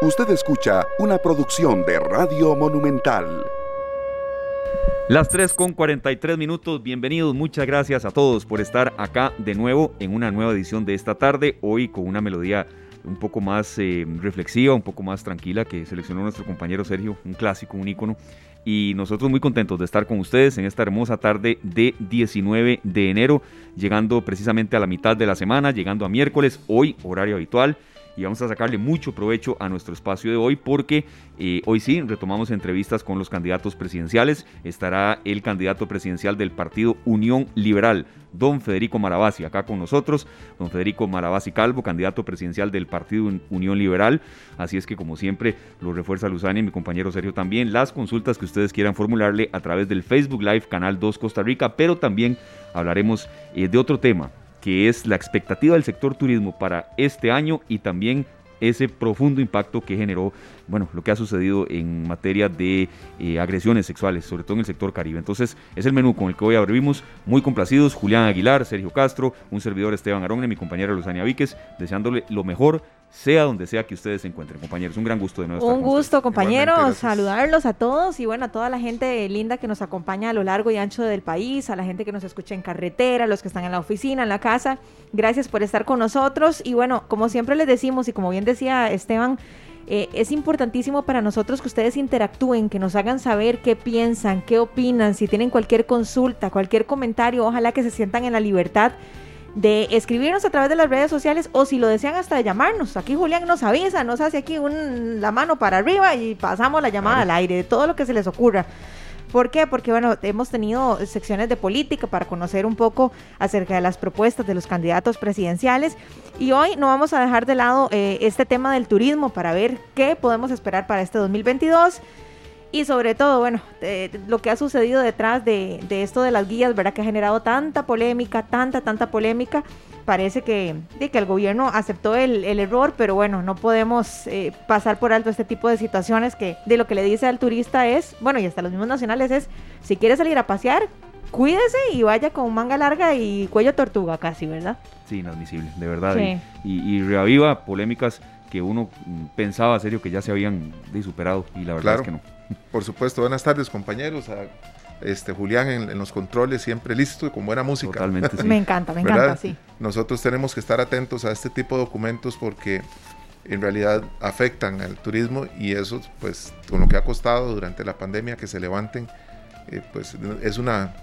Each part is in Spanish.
Usted escucha una producción de Radio Monumental. Las 3 con 43 minutos, bienvenidos, muchas gracias a todos por estar acá de nuevo en una nueva edición de esta tarde, hoy con una melodía un poco más eh, reflexiva, un poco más tranquila que seleccionó nuestro compañero Sergio, un clásico, un ícono. Y nosotros muy contentos de estar con ustedes en esta hermosa tarde de 19 de enero, llegando precisamente a la mitad de la semana, llegando a miércoles, hoy horario habitual y vamos a sacarle mucho provecho a nuestro espacio de hoy porque eh, hoy sí retomamos entrevistas con los candidatos presidenciales. Estará el candidato presidencial del partido Unión Liberal, don Federico Maravasi, acá con nosotros. Don Federico Maravasi Calvo, candidato presidencial del partido Unión Liberal. Así es que como siempre lo refuerza Luzania y mi compañero Sergio también. Las consultas que ustedes quieran formularle a través del Facebook Live Canal 2 Costa Rica, pero también hablaremos eh, de otro tema que es la expectativa del sector turismo para este año y también ese profundo impacto que generó, bueno, lo que ha sucedido en materia de eh, agresiones sexuales, sobre todo en el sector Caribe. Entonces, es el menú con el que hoy abrimos. Muy complacidos, Julián Aguilar, Sergio Castro, un servidor Esteban Arón y mi compañera Luzania Víquez, deseándole lo mejor sea donde sea que ustedes se encuentren, compañeros. Un gran gusto de nuevo. Un gusto, compañeros, saludarlos a todos y bueno, a toda la gente linda que nos acompaña a lo largo y ancho del país, a la gente que nos escucha en carretera, los que están en la oficina, en la casa. Gracias por estar con nosotros y bueno, como siempre les decimos y como bien decía Esteban, eh, es importantísimo para nosotros que ustedes interactúen, que nos hagan saber qué piensan, qué opinan, si tienen cualquier consulta, cualquier comentario, ojalá que se sientan en la libertad de escribirnos a través de las redes sociales o si lo desean hasta de llamarnos. Aquí Julián nos avisa, nos hace aquí un, la mano para arriba y pasamos la llamada al aire, de todo lo que se les ocurra. ¿Por qué? Porque bueno, hemos tenido secciones de política para conocer un poco acerca de las propuestas de los candidatos presidenciales y hoy no vamos a dejar de lado eh, este tema del turismo para ver qué podemos esperar para este 2022 y sobre todo, bueno, lo que ha sucedido detrás de, esto de las guías, ¿verdad? Que ha generado tanta polémica, tanta, tanta polémica. Parece que, de que el gobierno aceptó el, error, pero bueno, no podemos eh, pasar por alto este tipo de situaciones que de lo que le dice al turista es, bueno, y hasta los mismos nacionales es, si quiere salir a pasear, cuídese y vaya con manga larga y cuello tortuga casi, ¿verdad? Sí, inadmisible, de verdad. Y, reaviva polémicas que uno mm, pensaba serio que ya se habían superado y la verdad es que no. Por supuesto, buenas tardes compañeros. A este Julián en, los controles, siempre listo y con buena música. Totalmente, Me encanta, me encanta, sí. Nosotros tenemos que estar atentos a este tipo de documentos porque en realidad afectan al turismo y eso, pues, con lo que ha costado durante la pandemia que se levanten, eh, pues es una,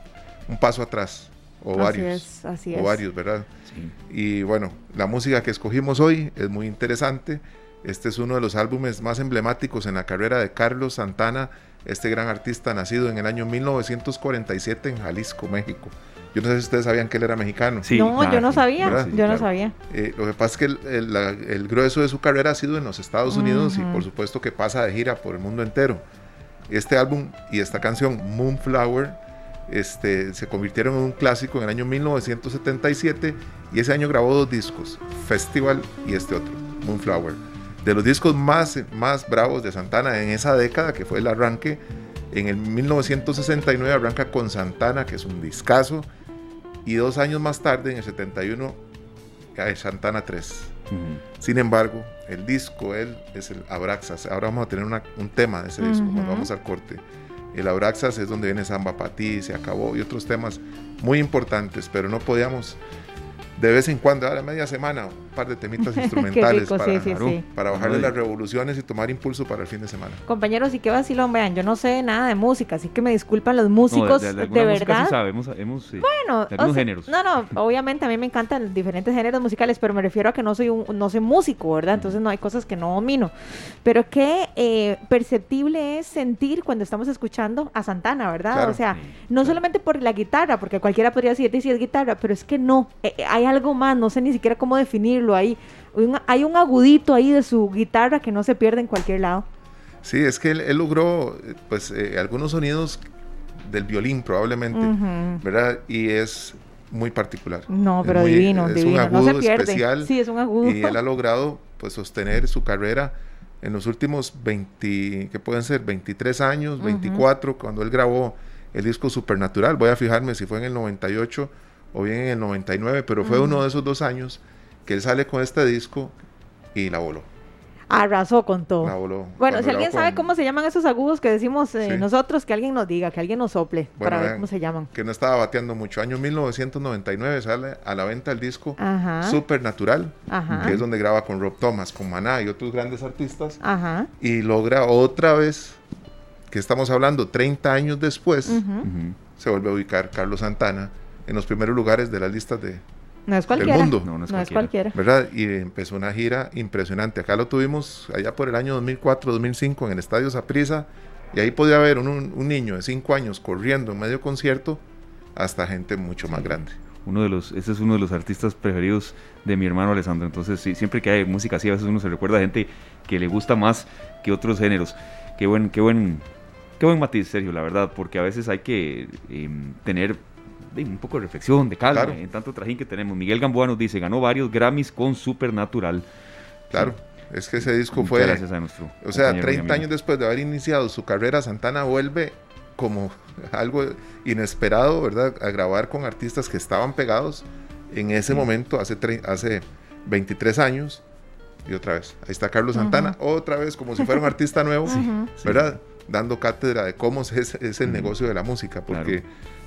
un paso atrás. O varios. así o varios, ¿verdad? Sí. Y bueno, la música que escogimos hoy es muy interesante. Este es uno de los álbumes más emblemáticos en la carrera de Carlos Santana, este gran artista nacido en el año 1947 en Jalisco, México. Yo no sé si ustedes sabían que él era mexicano. no, yo no sabía, yo no sabía. Eh, lo que pasa es que el, grueso de su carrera ha sido en los Estados Unidos y por supuesto que pasa de gira por el mundo entero. Este álbum y esta canción, Moonflower, este, se convirtieron en un clásico en el año 1977 y ese año grabó dos discos, Festival y este otro, Moonflower de los discos más, más bravos de Santana en esa década, que fue el arranque. En el 1969 arranca con Santana, que es un discazo. Y dos años más tarde, en el 71, cae Santana 3. Sin embargo, el disco, él, es el Abraxas. Ahora vamos a tener un tema de ese disco, cuando vamos al corte. El Abraxas es donde viene Samba Patí, se acabó y otros temas muy importantes, pero no podíamos de vez en cuando, a la media semana, par de temitas instrumentales para, bajarle las revoluciones y tomar impulso para el fin de semana. Compañeros, y qué vacilón, vean, yo no sé nada de música, así que me disculpan los músicos, de, verdad. sabemos, bueno, géneros. No, no, obviamente a mí me encantan diferentes géneros musicales, pero me refiero a que no soy un, no soy músico, ¿verdad? Entonces no hay cosas que no domino. Pero qué eh, perceptible es sentir cuando estamos escuchando a Santana, ¿verdad? o sea, no solamente por la guitarra, porque cualquiera podría decir, si es guitarra, pero es que no, eh, hay algo más, no sé ni siquiera cómo definirlo ahí. hay un agudito ahí de su guitarra que no se pierde en cualquier lado. Sí, es que él, logró pues eh, algunos sonidos del violín probablemente, ¿verdad? Y es muy particular. No, pero divino, es un agudo especial. Sí, es un agudo. Y él ha logrado pues sostener su carrera en los últimos 20, que pueden ser 23 años, 24, cuando él grabó el disco Supernatural. Voy a fijarme si fue en el 98 o bien en el 99, pero fue uno de esos dos años que él sale con este disco y la voló. Arrasó con todo. bueno, si alguien sabe cómo se llaman esos agudos que decimos eh, nosotros, que alguien nos diga, que alguien nos sople para ver cómo se llaman. Que no estaba bateando mucho. Año 1999 sale a la venta el disco Supernatural, que es donde graba con Rob Thomas, con Maná y otros grandes artistas. Y logra otra vez, que estamos hablando 30 años después, se vuelve a ubicar Carlos Santana en los primeros lugares de las listas de, no es cualquiera. mundo. No, no, es, cualquiera. ¿Verdad? Y empezó una gira impresionante. Acá lo tuvimos allá por el año 2004, 2005 en el Estadio Saprissa. Y ahí podía haber un, niño de 5 años corriendo en medio concierto hasta gente mucho más grande. Uno de los, ese es uno de los artistas preferidos de mi hermano Alessandro. Entonces, sí, siempre que hay música así, a veces uno se recuerda a gente que le gusta más que otros géneros. Qué buen, qué buen, qué buen matiz, Sergio, la verdad, porque a veces hay que em, tener un poco de reflexión, de calma, en tanto trajín que tenemos. Miguel Gamboa nos dice, ganó varios Grammys con Supernatural. Claro. Es que ese disco fue. Gracias a nuestro. O sea, 30 años después de haber iniciado su carrera, Santana vuelve como algo inesperado, ¿verdad? A grabar con artistas que estaban pegados en ese momento, hace, hace 23 años. Y otra vez, ahí está Carlos Santana, otra vez como si fuera un artista nuevo, ¿verdad? Dando cátedra de cómo es, es el negocio de la música, porque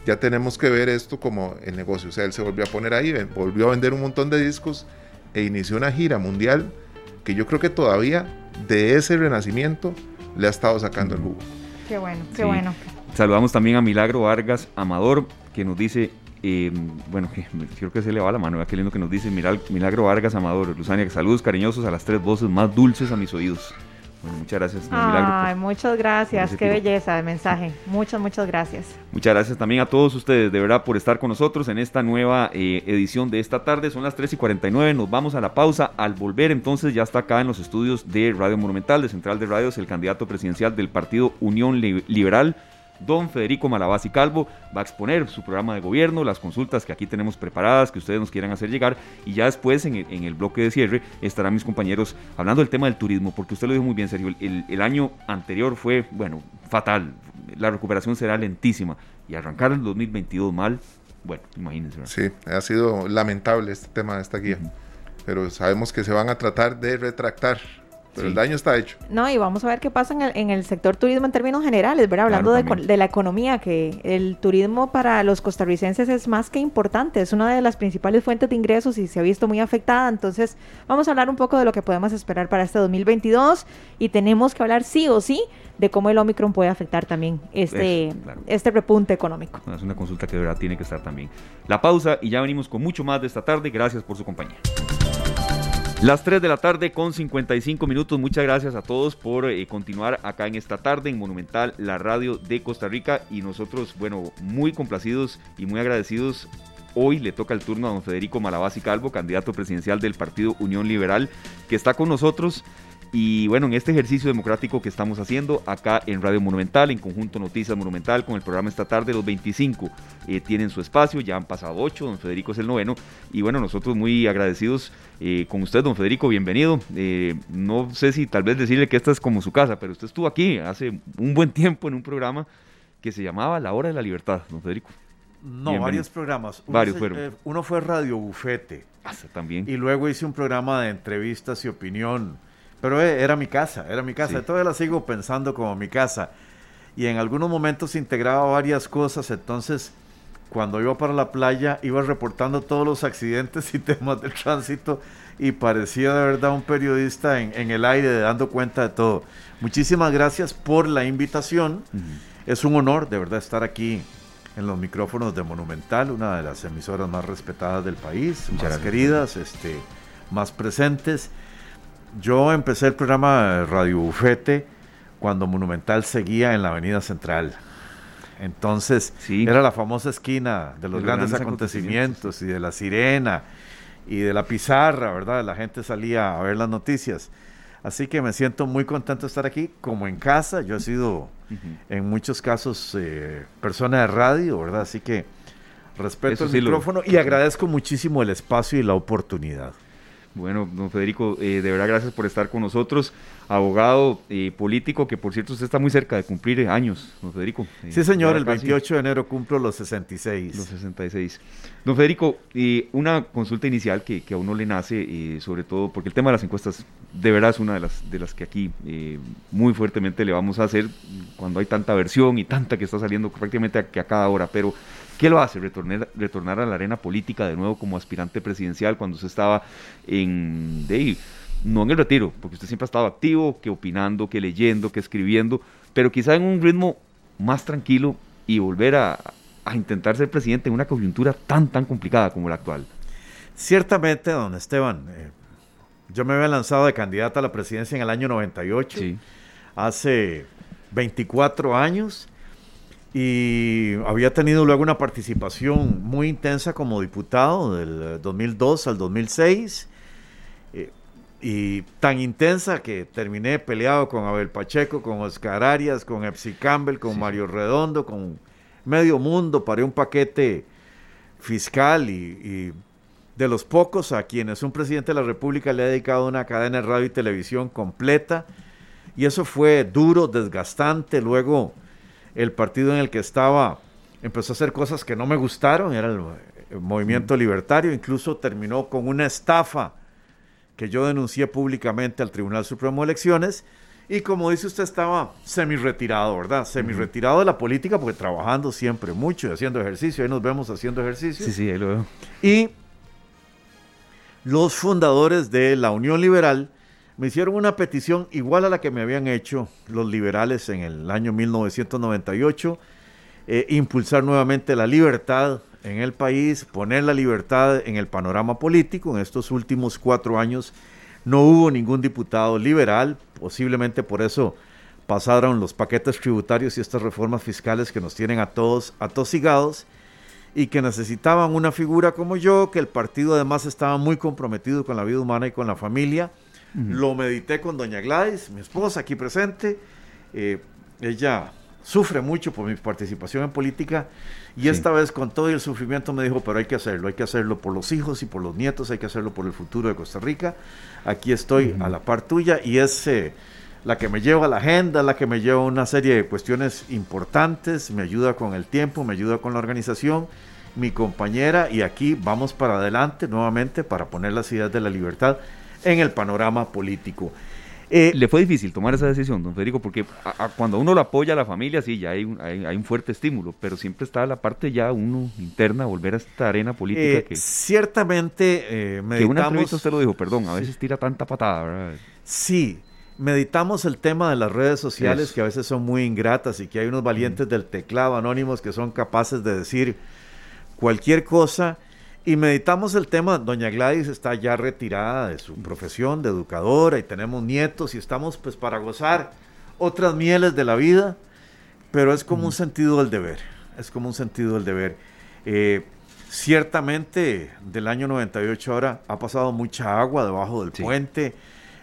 ya tenemos que ver esto como el negocio. O sea, él se volvió a poner ahí, volvió a vender un montón de discos e inició una gira mundial que yo creo que todavía de ese renacimiento le ha estado sacando el jugo. Qué bueno, qué bueno. Saludamos también a Milagro Vargas Amador, que nos dice, eh, bueno, que, creo que se le va la mano, qué lindo que nos dice Milagro Vargas Amador, Luzania, saludos cariñosos a las tres voces más dulces a mis oídos. Bueno, muchas gracias. Ay, muchas gracias. Qué belleza de mensaje. Muchas, muchas gracias. Muchas gracias también a todos ustedes, de verdad, por estar con nosotros en esta nueva eh, edición de esta tarde. Son las 3 y 49. Nos vamos a la pausa. Al volver, entonces, ya está acá en los estudios de Radio Monumental, de Central de Radios, el candidato presidencial del Partido Unión Liberal don Federico Malabasi Calvo va a exponer su programa de gobierno, las consultas que aquí tenemos preparadas, que ustedes nos quieran hacer llegar, y ya después en el, bloque de cierre estarán mis compañeros hablando del tema del turismo, porque usted lo dijo muy bien, Sergio, el, año anterior fue, bueno, fatal, la recuperación será lentísima, y arrancar el 2022 mal, bueno, imagínense. Sí, ha sido lamentable este tema de esta guía, pero sabemos que se van a tratar de retractar pero el daño está hecho. No, y vamos a ver qué pasa en el, sector turismo en términos generales, ¿verdad? Hablando de, la economía, que el turismo para los costarricenses es más que importante, es una de las principales fuentes de ingresos y se ha visto muy afectada. Entonces, vamos a hablar un poco de lo que podemos esperar para este 2022 y tenemos que hablar sí o sí de cómo el Omicron puede afectar también este, este repunte económico. Es una consulta que de verdad tiene que estar también. La pausa y ya venimos con mucho más de esta tarde. Gracias por su compañía. Las 3 de la tarde con 55 minutos. Muchas gracias a todos por eh, continuar acá en esta tarde en Monumental, la radio de Costa Rica. Y nosotros, bueno, muy complacidos y muy agradecidos. Hoy le toca el turno a don Federico Malabasi Calvo, candidato presidencial del Partido Unión Liberal, que está con nosotros y bueno, en este ejercicio democrático que estamos haciendo acá en Radio Monumental, en conjunto Noticias Monumental, con el programa esta tarde, los 25 eh, tienen su espacio, ya han pasado 8, don Federico es el noveno, y bueno, nosotros muy agradecidos eh, con usted, don Federico, bienvenido. Eh, no sé si tal vez decirle que esta es como su casa, pero usted estuvo aquí hace un buen tiempo en un programa que se llamaba La Hora de la Libertad, don Federico. No, varios programas. Uno varios fueron. uno fue Radio Bufete. Ah, también. Y luego hice un programa de entrevistas y opinión pero eh, era mi casa, era mi casa. Todavía la sigo pensando como mi casa. Y en algunos momentos integraba varias cosas, entonces cuando iba para la playa iba reportando todos los accidentes y temas del tránsito y parecía de verdad un periodista en, el aire dando cuenta de todo. Muchísimas gracias por la invitación. Es un honor de verdad estar aquí en los micrófonos de Monumental, una de las emisoras más respetadas del país, más queridas, este, más presentes. Yo empecé el programa Radio Bufete cuando Monumental seguía en la Avenida Central. Entonces, era la famosa esquina de los, grandes, acontecimientos, y de la sirena y de la pizarra, ¿verdad? La gente salía a ver las noticias. Así que me siento muy contento de estar aquí, como en casa. Yo he sido, en muchos casos, eh, persona de radio, ¿verdad? Así que respeto el micrófono y agradezco muchísimo el espacio y la oportunidad. Bueno, don Federico, eh, de verdad gracias por estar con nosotros. Abogado eh, político, que por cierto usted está muy cerca de cumplir años, don Federico. Eh, sí, señor, el 28 de enero cumplo los 66. Los 66. Don Federico, una consulta inicial que, que, a uno le nace, sobre todo porque el tema de las encuestas de verdad es una de las, de las que aquí muy fuertemente le vamos a hacer cuando hay tanta versión y tanta que está saliendo prácticamente a, a cada hora, pero ¿Qué lo hace? Retornar, retornar a la arena política de nuevo como aspirante presidencial cuando usted estaba en... De, no en el retiro, porque usted siempre ha estado activo, que opinando, que leyendo, que escribiendo, pero quizá en un ritmo más tranquilo y volver a, intentar ser presidente en una coyuntura tan, tan complicada como la actual. Ciertamente, don Esteban, eh, yo me había lanzado de candidata a la presidencia en el año 98, hace 24 años, y había tenido luego una participación muy intensa como diputado del 2002 al 2006 eh, y tan intensa que terminé peleado con Abel Pacheco, con Oscar Arias, con Epsi Campbell, con Mario Redondo, con medio mundo, para un paquete fiscal y, y, de los pocos a quienes un presidente de la República le ha dedicado una cadena de radio y televisión completa. Y eso fue duro, desgastante, luego el partido en el que estaba empezó a hacer cosas que no me gustaron, era el, movimiento libertario, incluso terminó con una estafa que yo denuncié públicamente al Tribunal Supremo de Elecciones. Y como dice usted, estaba semi-retirado, ¿verdad? Semi-retirado de la política, porque trabajando siempre mucho y haciendo ejercicio. Ahí nos vemos haciendo ejercicio. Sí, sí, ahí lo veo. Y los fundadores de la Unión Liberal me hicieron una petición igual a la que me habían hecho los liberales en el año 1998, eh, impulsar nuevamente la libertad en el país, poner la libertad en el panorama político. En estos últimos cuatro años no hubo ningún diputado liberal, posiblemente por eso pasaron los paquetes tributarios y estas reformas fiscales que nos tienen a todos atosigados y que necesitaban una figura como yo, que el partido además estaba muy comprometido con la vida humana y con la familia lo medité con doña Gladys, mi esposa aquí presente. Eh, ella sufre mucho por mi participación en política y esta vez con todo el sufrimiento me dijo, pero hay que hacerlo, hay que hacerlo por los hijos y por los nietos, hay que hacerlo por el futuro de Costa Rica. Aquí estoy a la par tuya y es eh, la que me lleva a la agenda, la que me lleva a una serie de cuestiones importantes, me ayuda con el tiempo, me ayuda con la organización, mi compañera y aquí vamos para adelante nuevamente para poner las ideas de la libertad en el panorama político. Eh, Le fue difícil tomar esa decisión, don Federico, porque cuando uno lo apoya a la familia, sí, ya hay un, hay, un, fuerte estímulo, pero siempre está la parte ya uno interna, volver a esta arena política eh, que... Ciertamente, eh, meditamos... Que una entrevista usted lo dijo, perdón, a veces tira tanta patada, ¿verdad? Sí, meditamos el tema de las redes sociales, que a veces son muy ingratas y que hay unos valientes del teclado anónimos que son capaces de decir cualquier cosa y meditamos el tema, doña Gladys está ya retirada de su profesión de educadora y tenemos nietos y estamos pues para gozar otras mieles de la vida, pero es como un sentido del deber, es como un sentido del deber. Eh, ciertamente del año 98 ahora ha pasado mucha agua debajo del puente,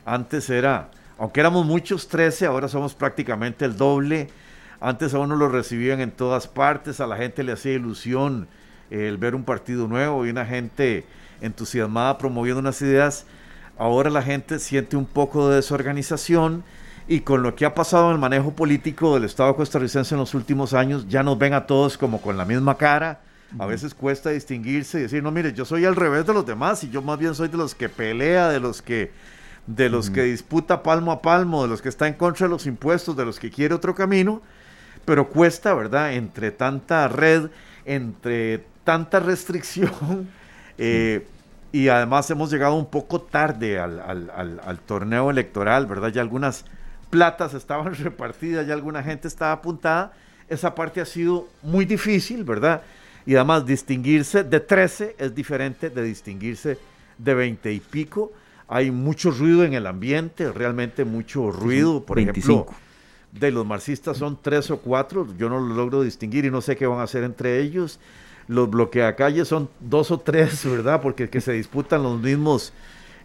antes era, aunque éramos muchos 13, ahora somos prácticamente el doble, antes a uno lo recibían en todas partes, a la gente le hacía ilusión el ver un partido nuevo y una gente entusiasmada promoviendo unas ideas. Ahora la gente siente un poco de desorganización y con lo que ha pasado en el manejo político del Estado costarricense en los últimos años, ya nos ven a todos como con la misma cara. A veces cuesta distinguirse y decir, no, mire, yo soy al revés de los demás y yo más bien soy de los que pelea, de los que de los que disputa palmo a palmo, de los que está en contra de los impuestos, de los que quiere otro camino, pero cuesta, ¿verdad? Entre tanta red, entre tanta restricción eh, y además hemos llegado un poco tarde al, torneo electoral, ¿verdad? Ya algunas platas estaban repartidas, ya alguna gente estaba apuntada. Esa parte ha sido muy difícil, ¿verdad? Y además distinguirse de 13 es diferente de distinguirse de 20 y pico. Hay mucho ruido en el ambiente, realmente mucho ruido. Por ejemplo, de los marxistas son tres o cuatro, yo no lo logro distinguir y no sé qué van a hacer entre ellos los bloqueacalles son dos o tres, ¿verdad? Porque que se disputan los mismos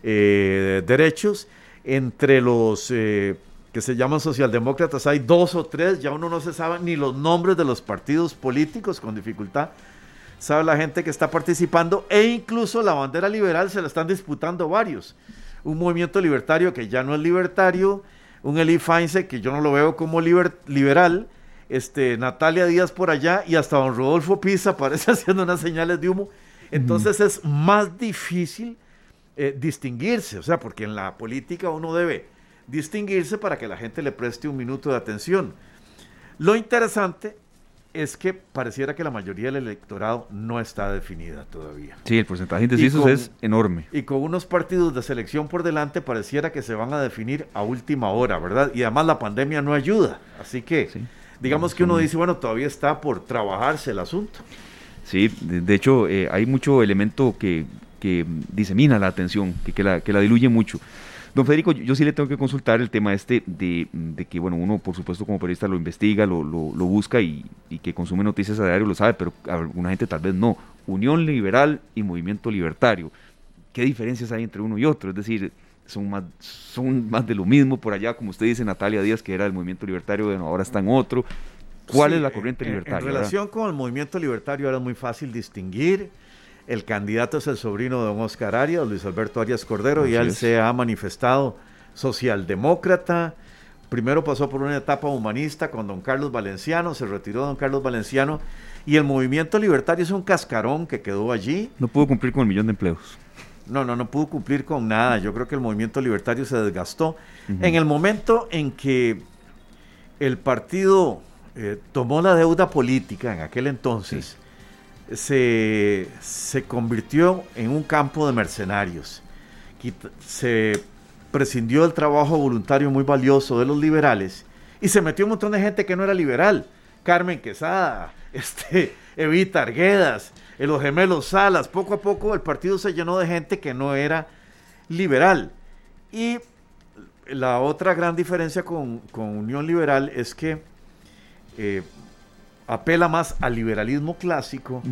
eh, derechos. Entre los eh, que se llaman socialdemócratas hay dos o tres, ya uno no se sabe ni los nombres de los partidos políticos con dificultad. sabe la gente que está participando e incluso la bandera liberal se la están disputando varios. Un movimiento libertario que ya no es libertario, un Eli que yo no lo veo como liberal, este, Natalia Díaz por allá y hasta don Rodolfo Pisa parece haciendo unas señales de humo. Entonces es más difícil eh, distinguirse, o sea, porque en la política uno debe distinguirse para que la gente le preste un minuto de atención. Lo interesante es que pareciera que la mayoría del electorado no está definida todavía. Sí, el porcentaje de indecisos es enorme. Y con unos partidos de selección por delante pareciera que se van a definir a última hora, ¿verdad? Y además la pandemia no ayuda. Así que digamos que uno dice, bueno, todavía está por trabajarse el asunto. Sí, de, hecho eh, hay mucho elemento que, disemina la atención, que, la, que la diluye mucho. Don Federico, yo, sí le tengo que consultar el tema este de, que, bueno, uno por supuesto como periodista lo investiga, lo, busca y, que consume noticias a diario lo sabe, pero alguna gente tal vez no. Unión Liberal y Movimiento Libertario. ¿Qué diferencias hay entre uno y otro? Es decir, son más, son más de lo mismo por allá, como usted dice, Natalia Díaz, que era del Movimiento Libertario, bueno, ahora está en otro. ¿Cuál es la corriente libertaria? En, relación con el movimiento libertario era muy fácil distinguir el candidato es el sobrino de don Oscar Arias, Luis Alberto Arias Cordero, y él se ha manifestado socialdemócrata. Primero pasó por una etapa humanista con don Carlos Valenciano, se retiró don Carlos Valenciano, y el movimiento libertario es un cascarón que quedó allí. No pudo cumplir con el millón de empleos. No, no, no pudo cumplir con nada. Yo creo que el movimiento libertario se desgastó. En el momento en que el partido eh, tomó la deuda política en aquel entonces, se, convirtió en un campo de mercenarios. Se prescindió del trabajo voluntario muy valioso de los liberales y se metió un montón de gente que no era liberal. Carmen Quesada, este, Evita Arguedas, los gemelos Salas. Poco a poco el partido se llenó de gente que no era liberal. Y la otra gran diferencia con, Unión Liberal es que eh, apela más al liberalismo clásico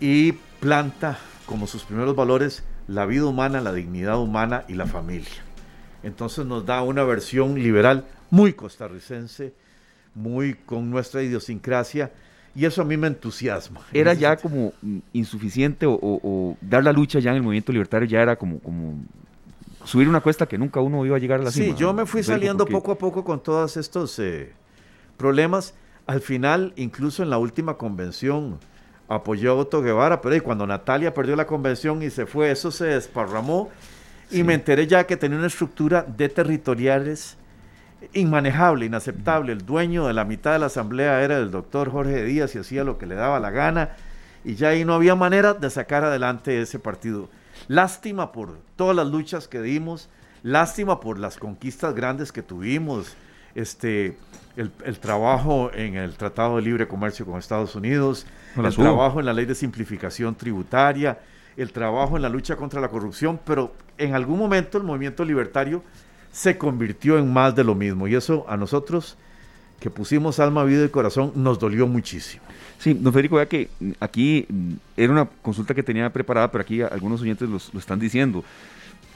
y planta como sus primeros valores la vida humana, la dignidad humana y la familia. Entonces nos da una versión liberal muy costarricense, muy con nuestra idiosincrasia, y eso a mí me entusiasma. Era ya como insuficiente o, dar la lucha ya en el movimiento libertario ya era como, como subir una cuesta que nunca uno iba a llegar a la cima. Sí, yo me fui saliendo poco a poco con todos estos eh, problemas al final, incluso en la última convención, apoyó a Otto Guevara, pero cuando Natalia perdió la convención y se fue, eso se desparramó y me enteré ya que tenía una estructura de territoriales inmanejable, inaceptable. El dueño de la mitad de la asamblea era el doctor Jorge Díaz y hacía lo que le daba la gana. Y ya ahí no había manera de sacar adelante ese partido. Lástima por todas las luchas que dimos, lástima por las conquistas grandes que tuvimos, este, el, trabajo en el Tratado de Libre Comercio con Estados Unidos, el trabajo en la ley de simplificación tributaria, el trabajo en la lucha contra la corrupción, pero en algún momento el movimiento libertario se convirtió en más de lo mismo y eso a nosotros que pusimos alma, vida y corazón nos dolió muchísimo. Sí, don Federico, vea que aquí era una consulta que tenía preparada, pero aquí algunos oyentes lo están diciendo,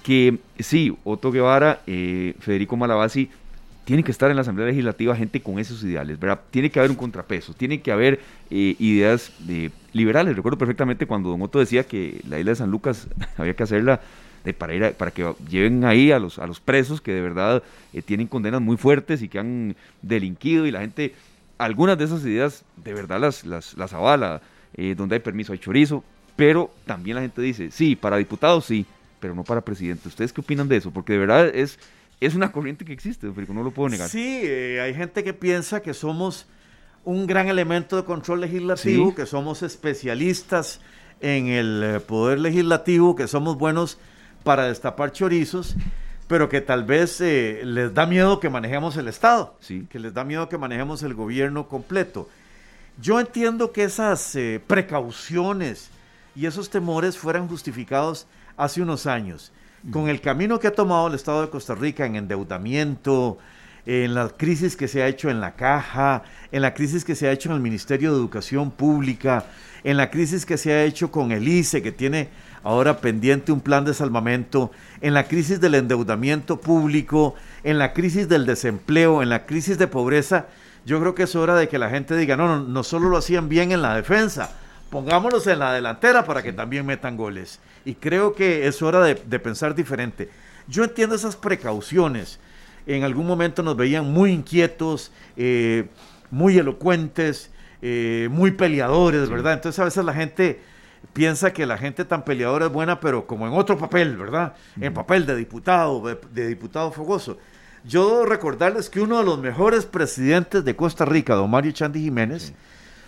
que sí, Otto Guevara, eh, Federico Malabasi, tiene que estar en la Asamblea Legislativa gente con esos ideales, ¿verdad? Tiene que haber un contrapeso, tiene que haber eh, ideas de, liberales. Recuerdo perfectamente cuando Don Otto decía que la isla de San Lucas había que hacerla de, para, ir para que lleven ahí a los, a los presos que de verdad eh, tienen condenas muy fuertes y que han delinquido y la gente, algunas de esas ideas de verdad las, las, las avala, eh, donde hay permiso hay chorizo, pero también la gente dice, sí, para diputados sí, pero no para presidente. ¿Ustedes qué opinan de eso? Porque de verdad es es una corriente que existe, pero no lo puedo negar. Sí, eh, hay gente que piensa que somos un gran elemento de control legislativo, que somos especialistas en el poder legislativo, que somos buenos para destapar chorizos, pero que tal vez eh, les da miedo que manejemos el Estado, sí. que les da miedo que manejemos el gobierno completo. Yo entiendo que esas precauciones y esos temores fueran justificados hace unos años con el camino que ha tomado el Estado de Costa Rica en endeudamiento, en la crisis que se ha hecho en la caja, en la crisis que se ha hecho en el Ministerio de Educación Pública, en la crisis que se ha hecho con el ICE, que tiene ahora pendiente un plan de salvamento, en la crisis del endeudamiento público, en la crisis del desempleo, en la crisis de pobreza, yo creo que es hora de que la gente diga, no, no, no solo lo hacían bien en la defensa, pongámonos en la delantera para que también metan goles. Y creo que es hora de, pensar diferente. Yo entiendo esas precauciones. En algún momento nos veían muy inquietos, eh, muy elocuentes, eh, muy peleadores, ¿verdad? Entonces a veces la gente piensa que la gente tan peleadora es buena, pero como en otro papel, ¿verdad? En papel de diputado, de, diputado fogoso. Yo recordarles que uno de los mejores presidentes de Costa Rica, don Mario Chandy Jiménez,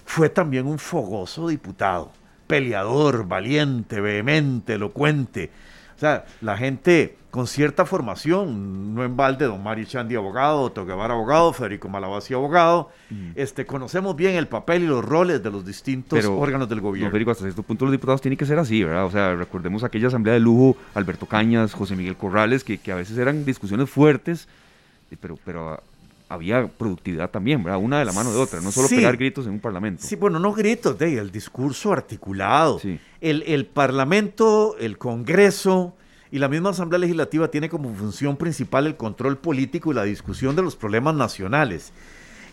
fue también un fogoso diputado, peleador, valiente, vehemente, elocuente. O sea, la gente con cierta formación, no en balde, don Mario Chandi abogado, Toquevar abogado, Federico Malabasi abogado, mm. este, conocemos bien el papel y los roles de los distintos órganos del gobierno. No, Federico, hasta cierto punto los diputados tienen que ser así, ¿verdad? O sea, recordemos aquella asamblea de lujo, Alberto Cañas, José Miguel Corrales, que, que a veces eran discusiones fuertes, pero, pero había productividad también, ¿verdad? Una de la mano de otra, no solo pegar gritos en un parlamento. Sí, bueno, no gritos, de el discurso articulado. El, el parlamento, el Congreso y la misma Asamblea Legislativa tiene como función principal el control político y la discusión de los problemas nacionales.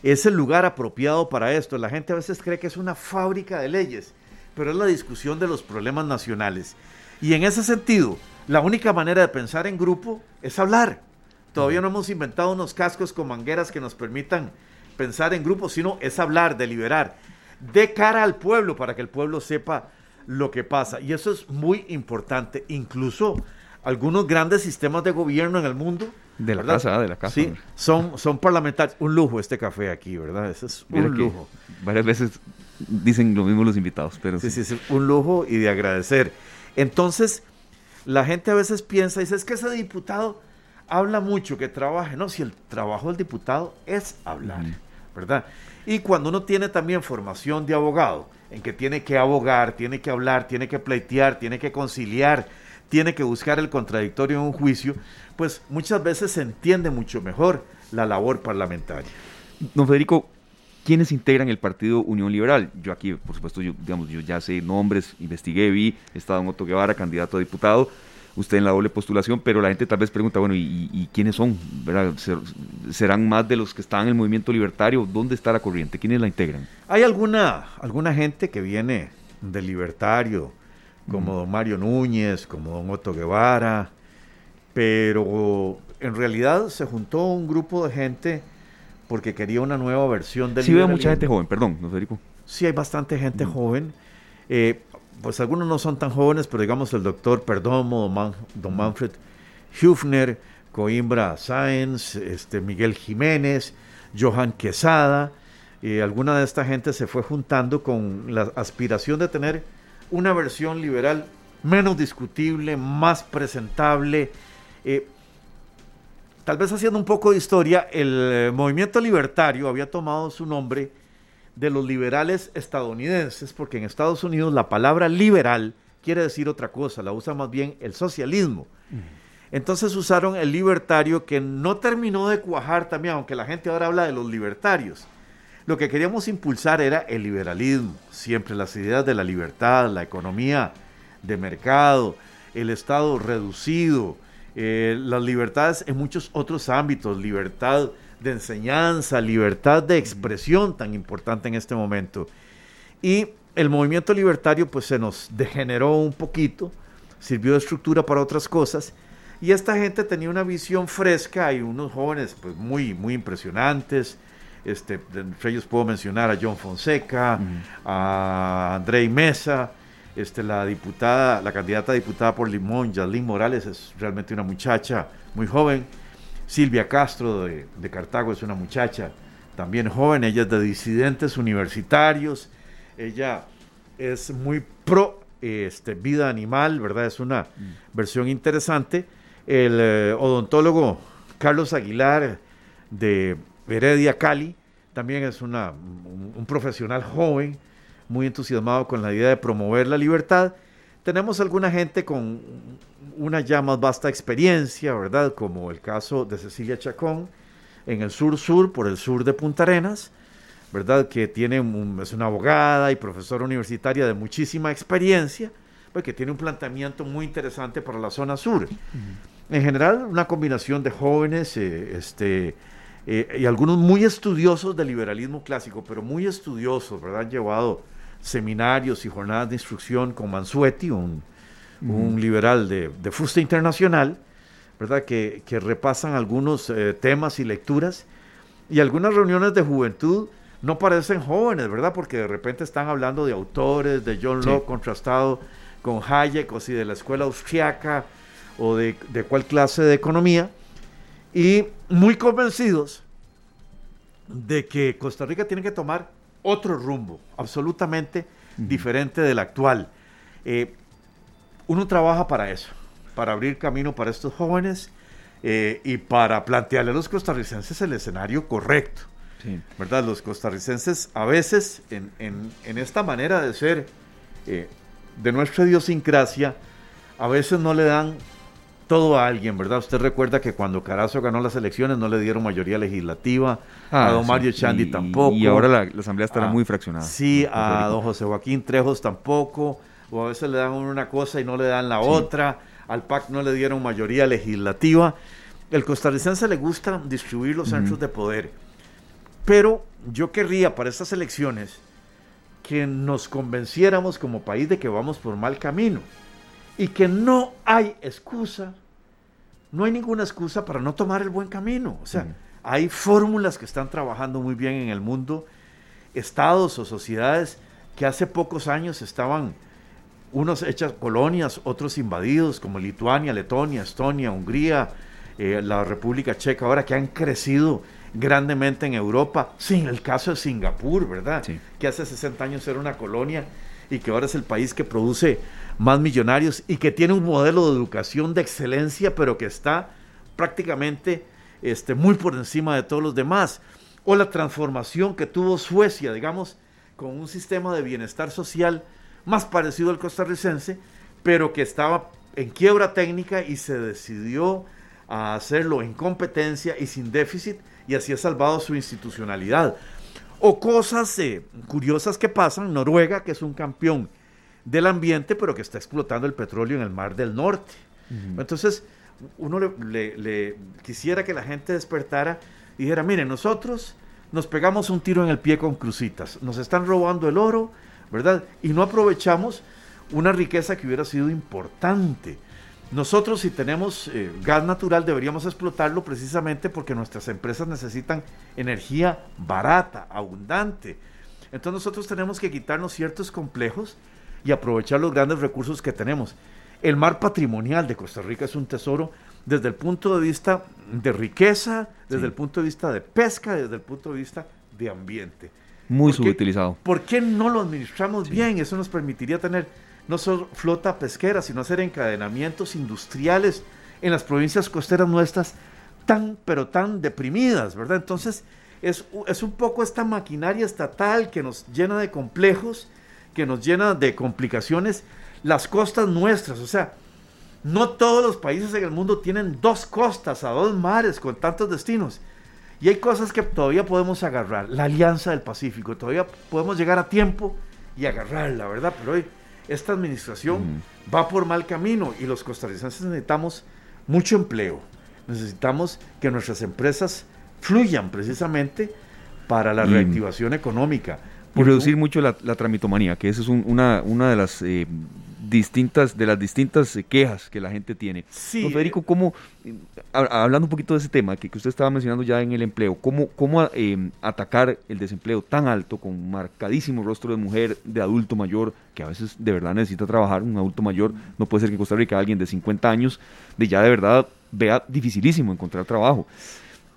Es el lugar apropiado para esto. La gente a veces cree que es una fábrica de leyes, pero es la discusión de los problemas nacionales. Y en ese sentido, la única manera de pensar en grupo es hablar. Todavía no hemos inventado unos cascos con mangueras que nos permitan pensar en grupo, sino es hablar, deliberar, de cara al pueblo para que el pueblo sepa lo que pasa. Y eso es muy importante. Incluso algunos grandes sistemas de gobierno en el mundo. De la casa, de la casa. Sí, son, son parlamentarios. Un lujo este café aquí, ¿verdad? Ese es un lujo. Varias veces dicen lo mismo los invitados, pero sí, sí, sí, es un lujo y de agradecer. Entonces, la gente a veces piensa, dice, es que ese diputado habla mucho, que trabaje. No, si el trabajo del diputado es hablar, ¿verdad? Y cuando uno tiene también formación de abogado, en que tiene que abogar, tiene que hablar, tiene que pleitear, tiene que conciliar, tiene que buscar el contradictorio en un juicio, pues muchas veces se entiende mucho mejor la labor parlamentaria. Don Federico, ¿quiénes integran el Partido Unión Liberal? Yo aquí, por supuesto, yo, digamos, yo ya sé nombres, investigué, vi, estaba en Otto Guevara, candidato a diputado, usted en la doble postulación, pero la gente tal vez pregunta, bueno, ¿y, quiénes son? ¿Serán más de los que están en el movimiento libertario? ¿Dónde está la corriente? ¿Quiénes la integran? Hay alguna, alguna gente que viene del libertario, como don Mario Núñez, como don Otto Guevara, pero en realidad se juntó un grupo de gente porque quería una nueva versión del Sí veo mucha gente joven, perdón, ¿no, Federico? Sí, hay bastante gente joven. Eh, pues algunos no son tan jóvenes, pero digamos el doctor Perdomo, don, Manfred Hüfner, Coimbra Sáenz, este, Miguel Jiménez, Johan Quesada, eh, alguna de esta gente se fue juntando con la aspiración de tener una versión liberal menos discutible, más presentable. Eh, tal vez haciendo un poco de historia, el eh, movimiento libertario había tomado su nombre de los liberales estadounidenses, porque en Estados Unidos la palabra liberal quiere decir otra cosa, la usa más bien el socialismo. Entonces usaron el libertario que no terminó de cuajar también, aunque la gente ahora habla de los libertarios. Lo que queríamos impulsar era el liberalismo, siempre las ideas de la libertad, la economía de mercado, el Estado reducido, eh, las libertades en muchos otros ámbitos, libertad de enseñanza, libertad de expresión tan importante en este momento. Y el movimiento libertario pues se nos degeneró un poquito, sirvió de estructura para otras cosas y esta gente tenía una visión fresca y unos jóvenes pues muy muy impresionantes, este, entre ellos puedo mencionar a John Fonseca, a Andrei Mesa, este, la diputada, la candidata diputada por Limón, Yalín Morales, es realmente una muchacha muy joven. Silvia Castro de, Cartago es una muchacha también joven, ella es de disidentes universitarios, ella es muy pro este, vida animal, ¿verdad? Es una versión interesante. El eh, odontólogo Carlos Aguilar de Heredia Cali, también es una, un, profesional joven, muy entusiasmado con la idea de promover la libertad. Tenemos alguna gente con una ya más vasta experiencia, ¿verdad? Como el caso de Cecilia Chacón en el sur-sur, por el sur de Punta Arenas, ¿verdad? Que tiene es una abogada y profesora universitaria de muchísima experiencia, pues, que tiene un planteamiento muy interesante para la zona sur. En general, una combinación de jóvenes, eh, este, eh, y algunos muy estudiosos del liberalismo clásico, pero muy estudiosos, ¿verdad? Han llevado seminarios y jornadas de instrucción con Mansueti, un, liberal de, de, fusta internacional, ¿verdad? Que, repasan algunos eh, temas y lecturas. Y algunas reuniones de juventud no parecen jóvenes, ¿verdad? Porque de repente están hablando de autores, de John Locke contrastado con Hayek, o si de la escuela austriaca, o de, de cuál clase de economía. Y muy convencidos de que Costa Rica tiene que tomar otro rumbo, absolutamente diferente del actual. Eh, uno trabaja para eso, para abrir camino para estos jóvenes eh, y para plantearle a los costarricenses el escenario correcto. ¿Verdad? Los costarricenses a veces en, esta manera de ser eh, de nuestra idiosincrasia, a veces no le dan todo a alguien, ¿verdad? Usted recuerda que cuando Carazo ganó las elecciones no le dieron mayoría legislativa, a ah, don Mario Chandi tampoco. Y ahora la, Asamblea estará ah, muy fraccionada. Sí, a don José Joaquín Trejos tampoco, o a veces le dan una cosa y no le dan la otra, al PAC no le dieron mayoría legislativa. El costarricense le gusta distribuir los centros de poder, pero yo querría para estas elecciones que nos convenciéramos como país de que vamos por mal camino y que no hay excusa, no hay ninguna excusa para no tomar el buen camino. O sea, hay fórmulas que están trabajando muy bien en el mundo, estados o sociedades que hace pocos años estaban unos hechas colonias, otros invadidos, como Lituania, Letonia, Estonia, Hungría, eh, la República Checa, ahora que han crecido grandemente en Europa. Sí, el caso de Singapur, ¿verdad? Que hace 60 años era una colonia y que ahora es el país que produce más millonarios y que tiene un modelo de educación de excelencia, pero que está prácticamente este, muy por encima de todos los demás. O la transformación que tuvo Suecia, digamos, con un sistema de bienestar social más parecido al costarricense, pero que estaba en quiebra técnica y se decidió a hacerlo en competencia y sin déficit y así ha salvado su institucionalidad. O cosas eh, curiosas que pasan, Noruega, que es un campeón del ambiente, pero que está explotando el petróleo en el Mar del Norte. Entonces, uno le, quisiera que la gente despertara y dijera, miren, nosotros nos pegamos un tiro en el pie con crucitas, nos están robando el oro, ¿verdad? Y no aprovechamos una riqueza que hubiera sido importante. Nosotros si tenemos eh, gas natural deberíamos explotarlo precisamente porque nuestras empresas necesitan energía barata, abundante. Entonces nosotros tenemos que quitarnos ciertos complejos y aprovechar los grandes recursos que tenemos. El mar patrimonial de Costa Rica es un tesoro desde el punto de vista de riqueza, desde el punto de vista de pesca, desde el punto de vista de ambiente. Muy subutilizado. ¿Por qué no lo administramos bien? Eso nos permitiría tener no solo flota pesquera, sino hacer encadenamientos industriales en las provincias costeras nuestras tan, pero tan deprimidas, ¿verdad? Entonces, es, es un poco esta maquinaria estatal que nos llena de complejos que nos llena de complicaciones las costas nuestras. O sea, no todos los países en el mundo tienen dos costas, a dos mares, con tantos destinos. Y hay cosas que todavía podemos agarrar. La Alianza del Pacífico, todavía podemos llegar a tiempo y agarrarla, ¿verdad? Pero hoy esta administración va por mal camino y los costarricenses necesitamos mucho empleo. Necesitamos que nuestras empresas fluyan precisamente para la reactivación económica y reducir mucho la, tramitomanía, que esa es una, una de las eh, distintas de las distintas eh, quejas que la gente tiene. Sí. Federico, ¿cómo, hablando un poquito de ese tema que, usted estaba mencionando ya en el empleo, cómo, cómo em, atacar el desempleo tan alto con marcadísimo rostro de mujer, de adulto mayor, que a veces de verdad necesita trabajar, un adulto mayor, no puede ser que en Costa Rica alguien de 50 años, de ya de verdad vea dificilísimo encontrar trabajo.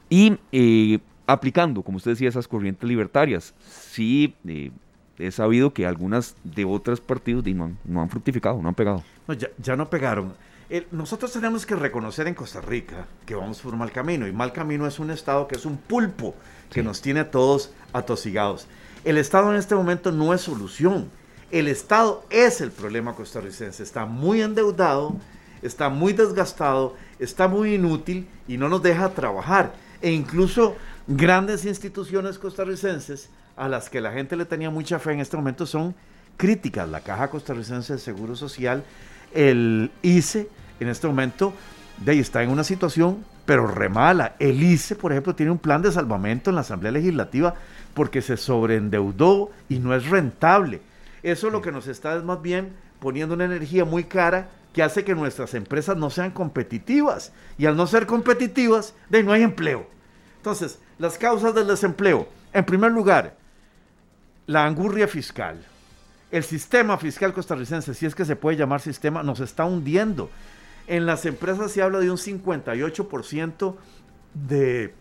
Y eh, aplicando, como usted decía, esas corrientes libertarias. Sí, eh, he sabido que algunas de otros partidos no, han, no, han, fructificado, no han pegado. No, ya, ya, no pegaron. nosotros tenemos que reconocer en Costa Rica que vamos por mal camino, y mal camino es un Estado que es un pulpo, que nos tiene a todos atosigados. El Estado en este momento no es solución. El Estado es el problema costarricense. Está muy endeudado, está muy desgastado, está muy inútil y no nos deja trabajar. E incluso grandes instituciones costarricenses a las que la gente le tenía mucha fe en este momento son críticas. La Caja Costarricense de Seguro Social, el ICE, en este momento de ahí está en una situación, pero remala. El ICE, por ejemplo, tiene un plan de salvamento en la Asamblea Legislativa porque se sobreendeudó y no es rentable. Eso lo que nos está es más bien poniendo una energía muy cara que hace que nuestras empresas no sean competitivas. Y al no ser competitivas, de no hay empleo. Entonces, las causas del desempleo. En primer lugar, la angurria fiscal. El sistema fiscal costarricense, si es que se puede llamar sistema, nos está hundiendo. En las empresas se habla de un 58% de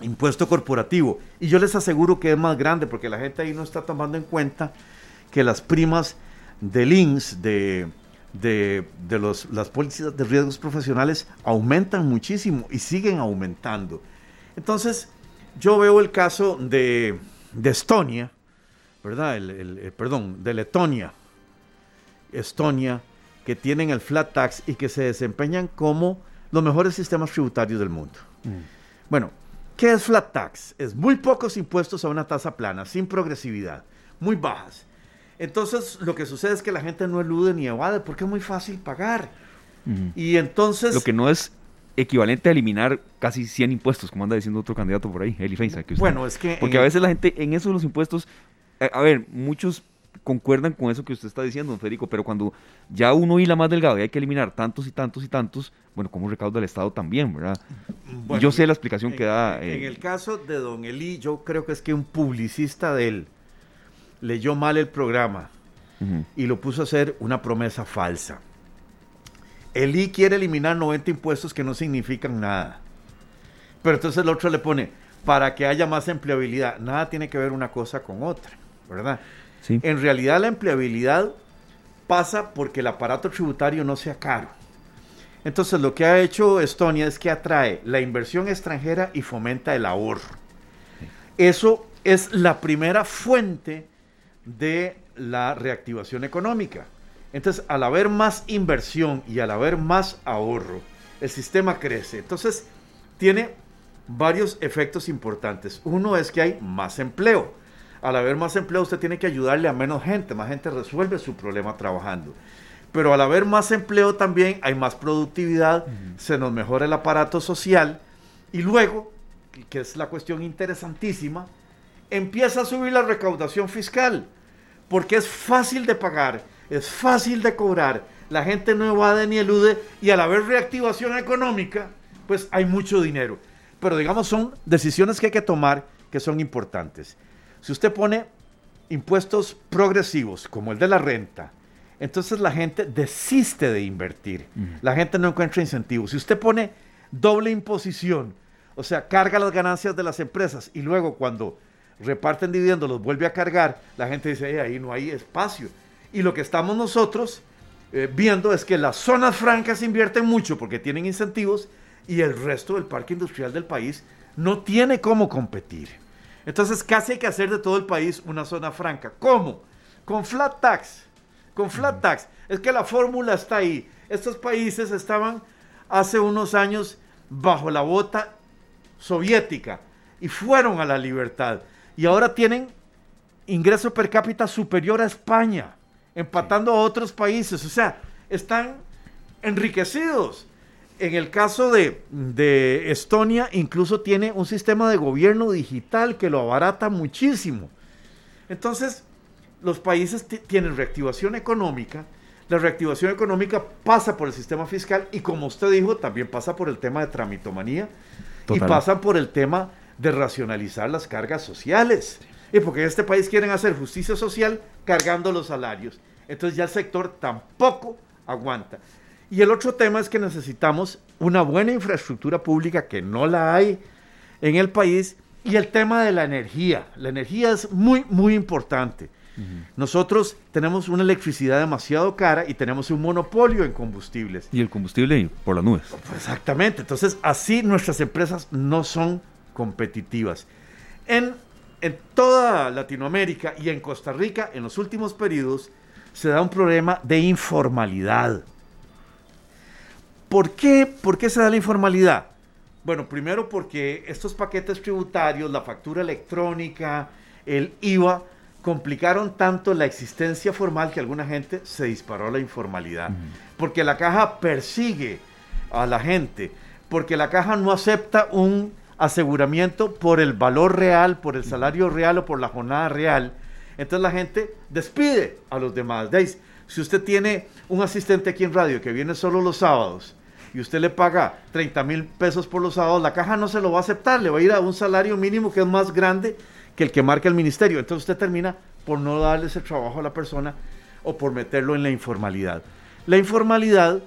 impuesto corporativo. Y yo les aseguro que es más grande porque la gente ahí no está tomando en cuenta que las primas del INS, de, de, los, las pólizas de riesgos profesionales, aumentan muchísimo y siguen aumentando. Entonces, yo veo el caso de, de Estonia, ¿verdad? El, perdón, de Letonia, Estonia, que tienen el flat tax y que se desempeñan como los mejores sistemas tributarios del mundo. Mm. Bueno, ¿qué es flat tax? Es muy pocos impuestos a una tasa plana, sin progresividad, muy bajas. Entonces, lo que sucede es que la gente no elude ni evade porque es muy fácil pagar. Y entonces... Lo que no es equivalente a eliminar casi 100 impuestos, como anda diciendo otro candidato por ahí, Eli Feinstein. bueno, es que... Porque a veces la gente en eso de los impuestos, eh, a ver, muchos concuerdan con eso que usted está diciendo, don Federico, pero cuando ya uno hila más delgado y hay que eliminar tantos y tantos y tantos, bueno, como recaudo del Estado también, ¿verdad? yo sé la explicación que da... en eh, el caso de don Eli, yo creo que es que un publicista de él leyó mal el programa y lo puso a hacer una promesa falsa. El I quiere eliminar 90 impuestos que no significan nada. Pero entonces el otro le pone, para que haya más empleabilidad. Nada tiene que ver una cosa con otra, ¿verdad? En realidad la empleabilidad pasa porque el aparato tributario no sea caro. Entonces lo que ha hecho Estonia es que atrae la inversión extranjera y fomenta el ahorro. Eso es la primera fuente de la reactivación económica. Entonces, al haber más inversión y al haber más ahorro, el sistema crece. Entonces, tiene varios efectos importantes. Uno es que hay más empleo. Al haber más empleo, usted tiene que ayudarle a menos gente. Más gente resuelve su problema trabajando. Pero al haber más empleo también hay más productividad, se nos mejora el aparato social y luego, que es la cuestión interesantísima, empieza a subir la recaudación fiscal porque es fácil de pagar, es fácil de cobrar, la gente no evade ni elude y al haber reactivación económica, pues hay mucho dinero. Pero digamos, son decisiones que hay que tomar que son importantes. Si usted pone impuestos progresivos, como el de la renta, entonces la gente desiste de invertir. La gente no encuentra incentivos. Si usted pone doble imposición, o sea, carga las ganancias de las empresas y luego cuando reparten dividendos, los vuelve a cargar, la gente dice, ahí no hay espacio. Y lo que estamos nosotros eh, viendo es que las zonas francas invierten mucho porque tienen incentivos y el resto del parque industrial del país no tiene cómo competir. Entonces casi hay que hacer de todo el país una zona franca. ¿Cómo? Con flat tax. Con flat tax. Es que la fórmula está ahí. Estos países estaban hace unos años bajo la bota soviética y fueron a la libertad y ahora tienen ingreso per cápita superior a España, empatando a otros países. O sea, están enriquecidos. En el caso de, Estonia, incluso tiene un sistema de gobierno digital que lo abarata muchísimo. Entonces, los países tienen reactivación económica. La reactivación económica pasa por el sistema fiscal y, como usted dijo, también pasa por el tema de tramitomanía y pasa por el tema de racionalizar las cargas sociales. Y porque en este país quieren hacer justicia social cargando los salarios. Entonces ya el sector tampoco aguanta. Y el otro tema es que necesitamos una buena infraestructura pública que no la hay en el país y el tema de la energía. La energía es muy, muy importante. Nosotros tenemos una electricidad demasiado cara y tenemos un monopolio en combustibles. Y el combustible por las nubes. Exactamente. Entonces, así nuestras empresas no son competitivas. En, en toda Latinoamérica y en Costa Rica, en los últimos periodos, se da un problema de informalidad. ¿Por qué? ¿Por qué se da la informalidad? Bueno, primero porque estos paquetes tributarios, la factura electrónica, el IVA, complicaron tanto la existencia formal que alguna gente se disparó a la informalidad. Porque la caja persigue a la gente, porque la caja no acepta un aseguramiento por el valor real, por el salario real o por la jornada real. Entonces la gente despide a los demás. Si usted tiene un asistente aquí en radio que viene solo los sábados y usted le paga 30 mil pesos por los sábados, la caja no se lo va a aceptar, le va a ir a un salario mínimo que es más grande que el que marca el ministerio. Entonces usted termina por no darle ese trabajo a la persona o por meterlo en la informalidad. La informalidad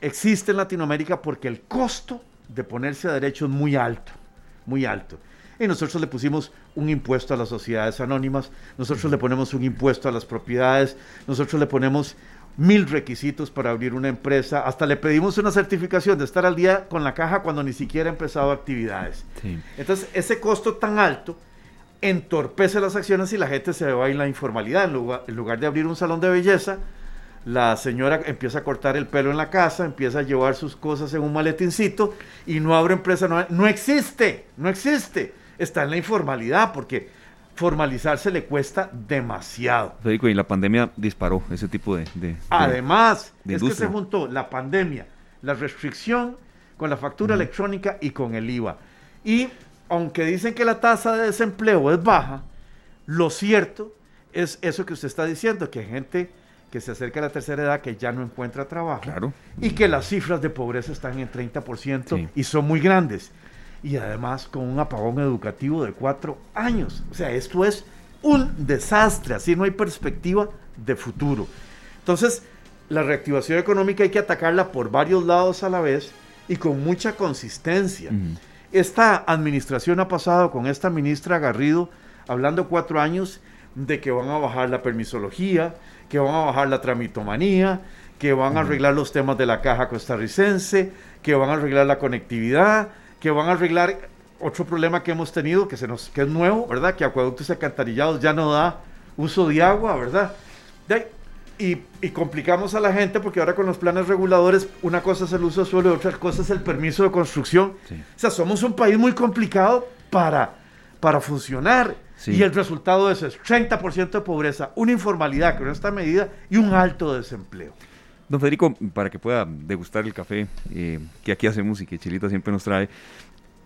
existe en Latinoamérica porque el costo de ponerse a derecho es muy alto, muy alto. Y nosotros le pusimos un impuesto a las sociedades anónimas, nosotros le ponemos un impuesto a las propiedades, nosotros le ponemos mil requisitos para abrir una empresa, hasta le pedimos una certificación de estar al día con la caja cuando ni siquiera ha empezado actividades. Entonces, ese costo tan alto entorpece las acciones y la gente se va en la informalidad. En lugar, en lugar de abrir un salón de belleza, la señora empieza a cortar el pelo en la casa, empieza a llevar sus cosas en un maletincito y no abre empresa. No, no existe, no existe. Está en la informalidad porque formalizarse le cuesta demasiado. Federico, y la pandemia disparó ese tipo de... Además, es que se juntó la pandemia, la restricción con la factura electrónica y con el IVA. Y aunque dicen que la tasa de desempleo es baja, lo cierto es eso que usted está diciendo, que hay gente que se acerca a la tercera edad que ya no encuentra trabajo claro. y que las cifras de pobreza están en 30% y son muy grandes y además con un apagón educativo de cuatro años. O sea, esto es un desastre, así no hay perspectiva de futuro. Entonces, la reactivación económica hay que atacarla por varios lados a la vez y con mucha consistencia. Esta administración ha pasado con esta ministra Garrido hablando cuatro años de que van a bajar la permisología, que van a bajar la tramitomanía, que van a arreglar los temas de la caja costarricense, que van a arreglar la conectividad, que van a arreglar otro problema que hemos tenido, que, se nos, que es nuevo, ¿verdad? Que acueductos acantarillados ya no da uso de agua, ¿verdad? y, complicamos a la gente porque ahora con los planes reguladores una cosa es el uso de suelo y otra cosa es el permiso de construcción. O sea, somos un país muy complicado para, para funcionar. Y el resultado de eso es 30% de pobreza, una informalidad con esta medida y un alto desempleo. Don Federico, para que pueda degustar el café eh, que aquí hacemos y que Chilita siempre nos trae,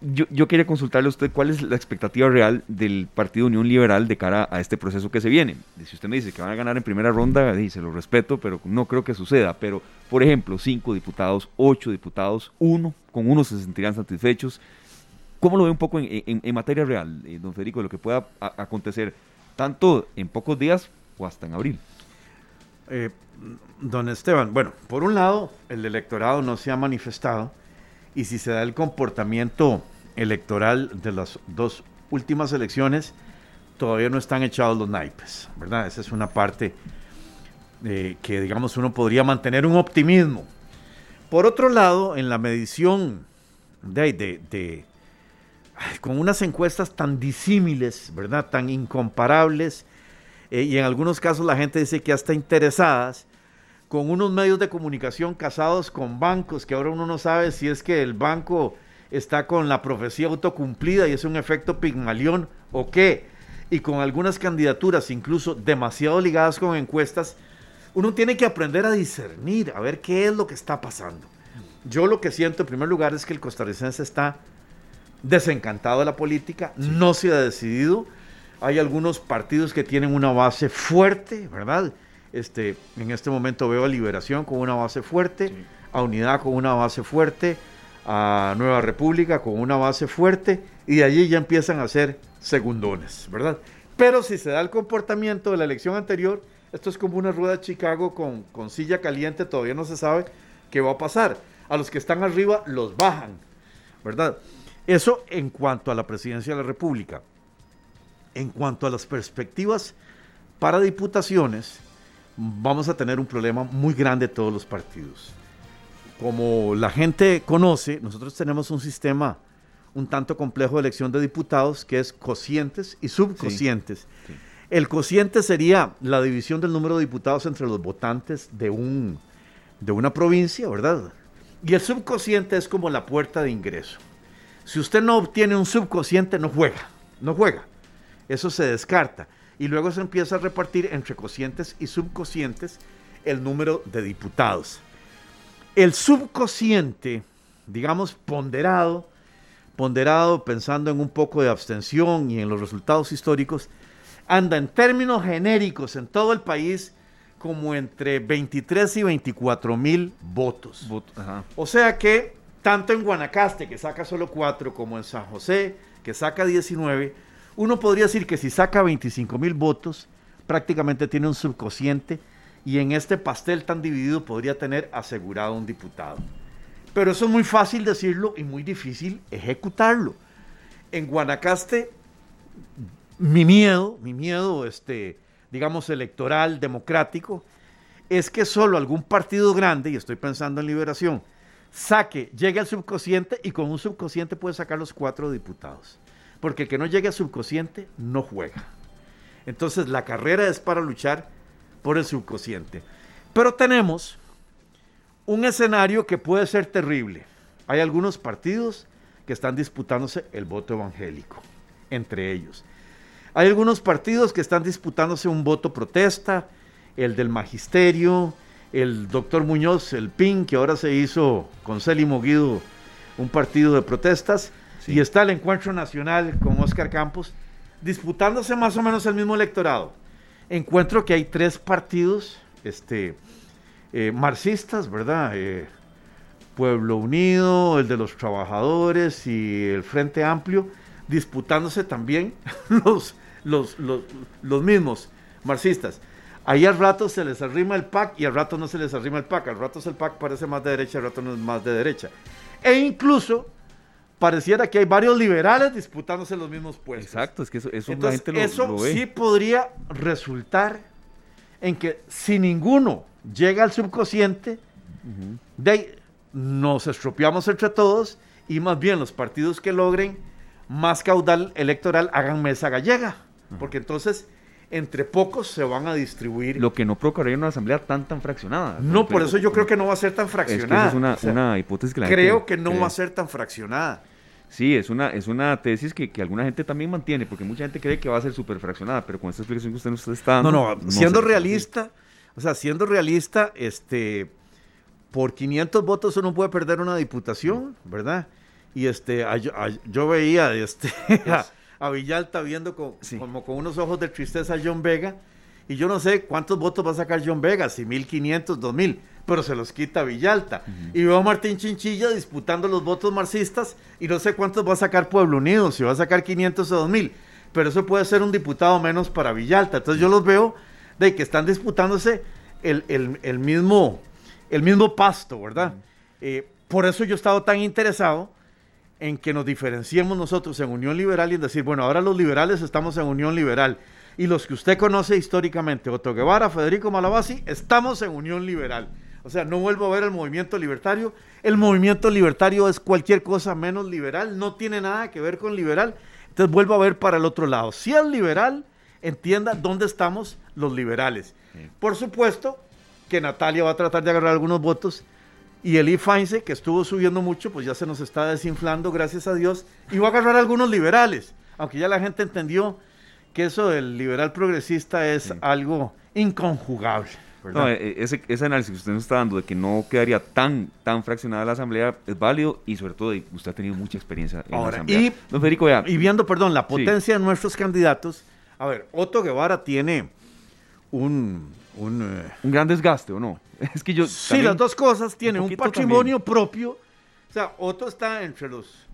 yo, quería consultarle a usted cuál es la expectativa real del Partido Unión Liberal de cara a este proceso que se viene. Si usted me dice que van a ganar en primera ronda, se lo respeto, pero no creo que suceda. Pero, por ejemplo, cinco diputados, ocho diputados, uno, con uno se sentirían satisfechos. ¿Cómo lo ve un poco en, materia real, eh, don Federico, de lo que pueda acontecer tanto en pocos días o hasta en abril? Eh, don Esteban, bueno, por un lado, el electorado no se ha manifestado y si se da el comportamiento electoral de las dos últimas elecciones, todavía no están echados los naipes, ¿verdad? Esa es una parte eh, que, digamos, uno podría mantener un optimismo. Por otro lado, en la medición de, con unas encuestas tan disímiles, ¿verdad? Tan incomparables, eh, y en algunos casos la gente dice que hasta interesadas, con unos medios de comunicación casados con bancos, que ahora uno no sabe si es que el banco está con la profecía autocumplida y es un efecto pigmalión o qué, y con algunas candidaturas incluso demasiado ligadas con encuestas, uno tiene que aprender a discernir, a ver qué es lo que está pasando. Yo lo que siento en primer lugar es que el costarricense está desencantado de la política, no se ha decidido, hay algunos partidos que tienen una base fuerte, ¿verdad? Este, en este momento veo a Liberación con una base fuerte, a Unidad con una base fuerte, a Nueva República con una base fuerte, y de allí ya empiezan a ser segundones, ¿verdad? Pero si se da el comportamiento de la elección anterior, esto es como una rueda de Chicago con, con silla caliente, todavía no se sabe qué va a pasar. A los que están arriba los bajan, ¿verdad? Eso en cuanto a la presidencia de la República. En cuanto a las perspectivas para diputaciones, vamos a tener un problema muy grande todos los partidos. Como la gente conoce, nosotros tenemos un sistema un tanto complejo de elección de diputados que es cocientes y subcocientes. El cociente sería la división del número de diputados entre los votantes de, un, de una provincia, ¿verdad? Y el subcociente es como la puerta de ingreso. Si usted no obtiene un subcociente, no juega, no juega. Eso se descarta y luego se empieza a repartir entre cocientes y subcocientes el número de diputados. El subcociente, digamos, ponderado, ponderado pensando en un poco de abstención y en los resultados históricos, anda en términos genéricos en todo el país como entre 23 y 24 mil votos. O sea que tanto en Guanacaste, que saca solo 4, como en San José, que saca 19, uno podría decir que si saca 25 mil votos, prácticamente tiene un subcociente y en este pastel tan dividido podría tener asegurado un diputado. Pero eso es muy fácil decirlo y muy difícil ejecutarlo. En Guanacaste, mi miedo, mi miedo, este, digamos, electoral, democrático, es que solo algún partido grande, y estoy pensando en Liberación, saque, llegue al subconsciente y con un subconsciente puede sacar los cuatro diputados. Porque el que no llegue al subconsciente no juega. Entonces la carrera es para luchar por el subconsciente. Pero tenemos un escenario que puede ser terrible. Hay algunos partidos que están disputándose el voto evangélico, entre ellos. Hay algunos partidos que están disputándose un voto protesta, el del magisterio, el doctor Muñoz, el PIN, que ahora se hizo con Célimo Guido un partido de protestas, y está el Encuentro Nacional con Oscar Campos, disputándose más o menos el mismo electorado. Encuentro que hay tres partidos este, eh, marxistas, ¿verdad? Eh, Pueblo Unido, el de los trabajadores y el Frente Amplio, disputándose también los, los, los, mismos marxistas. Ahí al rato se les arrima el PAC y al rato no se les arrima el PAC. Al rato el PAC parece más de derecha, al rato no es más de derecha. E incluso pareciera que hay varios liberales disputándose los mismos puestos. Exacto, es que eso, eso eso sí podría resultar en que si ninguno llega al subconsciente, de nos estropeamos entre todos y más bien los partidos que logren más caudal electoral hagan mesa gallega, porque entonces entre pocos se van a distribuir. Lo que no provocaría una asamblea tan tan fraccionada. No, por eso yo creo que no va a ser tan fraccionada. Es, una, hipótesis que la Creo que no va a ser tan fraccionada. Sí, es una, es una tesis que, alguna gente también mantiene, porque mucha gente cree que va a ser súper fraccionada, pero con esta explicación que usted nos está dando... No, no, siendo realista, o sea, siendo realista, este, por 500 votos uno puede perder una diputación, ¿verdad? Y este, yo veía este, a, Villalta viendo como con unos ojos de tristeza a John Vega, y yo no sé cuántos votos va a sacar John Vega, si 1500, 2000 pero se los quita Villalta. Y veo a Martín Chinchilla disputando los votos marxistas y no sé cuántos va a sacar Pueblo Unido, si va a sacar 500 o 2000, pero eso puede ser un diputado menos para Villalta. Entonces yo los veo de que están disputándose el, mismo, el mismo pasto, ¿verdad? Eh, por eso yo he estado tan interesado en que nos diferenciemos nosotros en Unión Liberal y en decir, bueno, ahora los liberales estamos en Unión Liberal y los que usted conoce históricamente, Otto Guevara, Federico Malabasi, estamos en Unión Liberal. O sea, no vuelvo a ver el movimiento libertario. El movimiento libertario es cualquier cosa menos liberal, no tiene nada que ver con liberal. Entonces vuelvo a ver para el otro lado. Si es liberal, entienda dónde estamos los liberales. Por supuesto que Natalia va a tratar de agarrar algunos votos y Eli Feinze, que estuvo subiendo mucho, pues ya se nos está desinflando, gracias a Dios, y va a agarrar algunos liberales, aunque ya la gente entendió que eso del liberal progresista es algo inconjugable. No, e, ese, ese, análisis que usted nos está dando de que no quedaría tan, tan fraccionada la asamblea es válido y sobre todo usted ha tenido mucha experiencia en la asamblea. Y, Don Federico, y viendo, perdón, la potencia de nuestros candidatos, a ver, Otto Guevara tiene un... Un, eh, un gran desgaste, ¿o no? Es que yo... Sí, las dos cosas. Tiene un, patrimonio propio. O sea, Otto está entre los...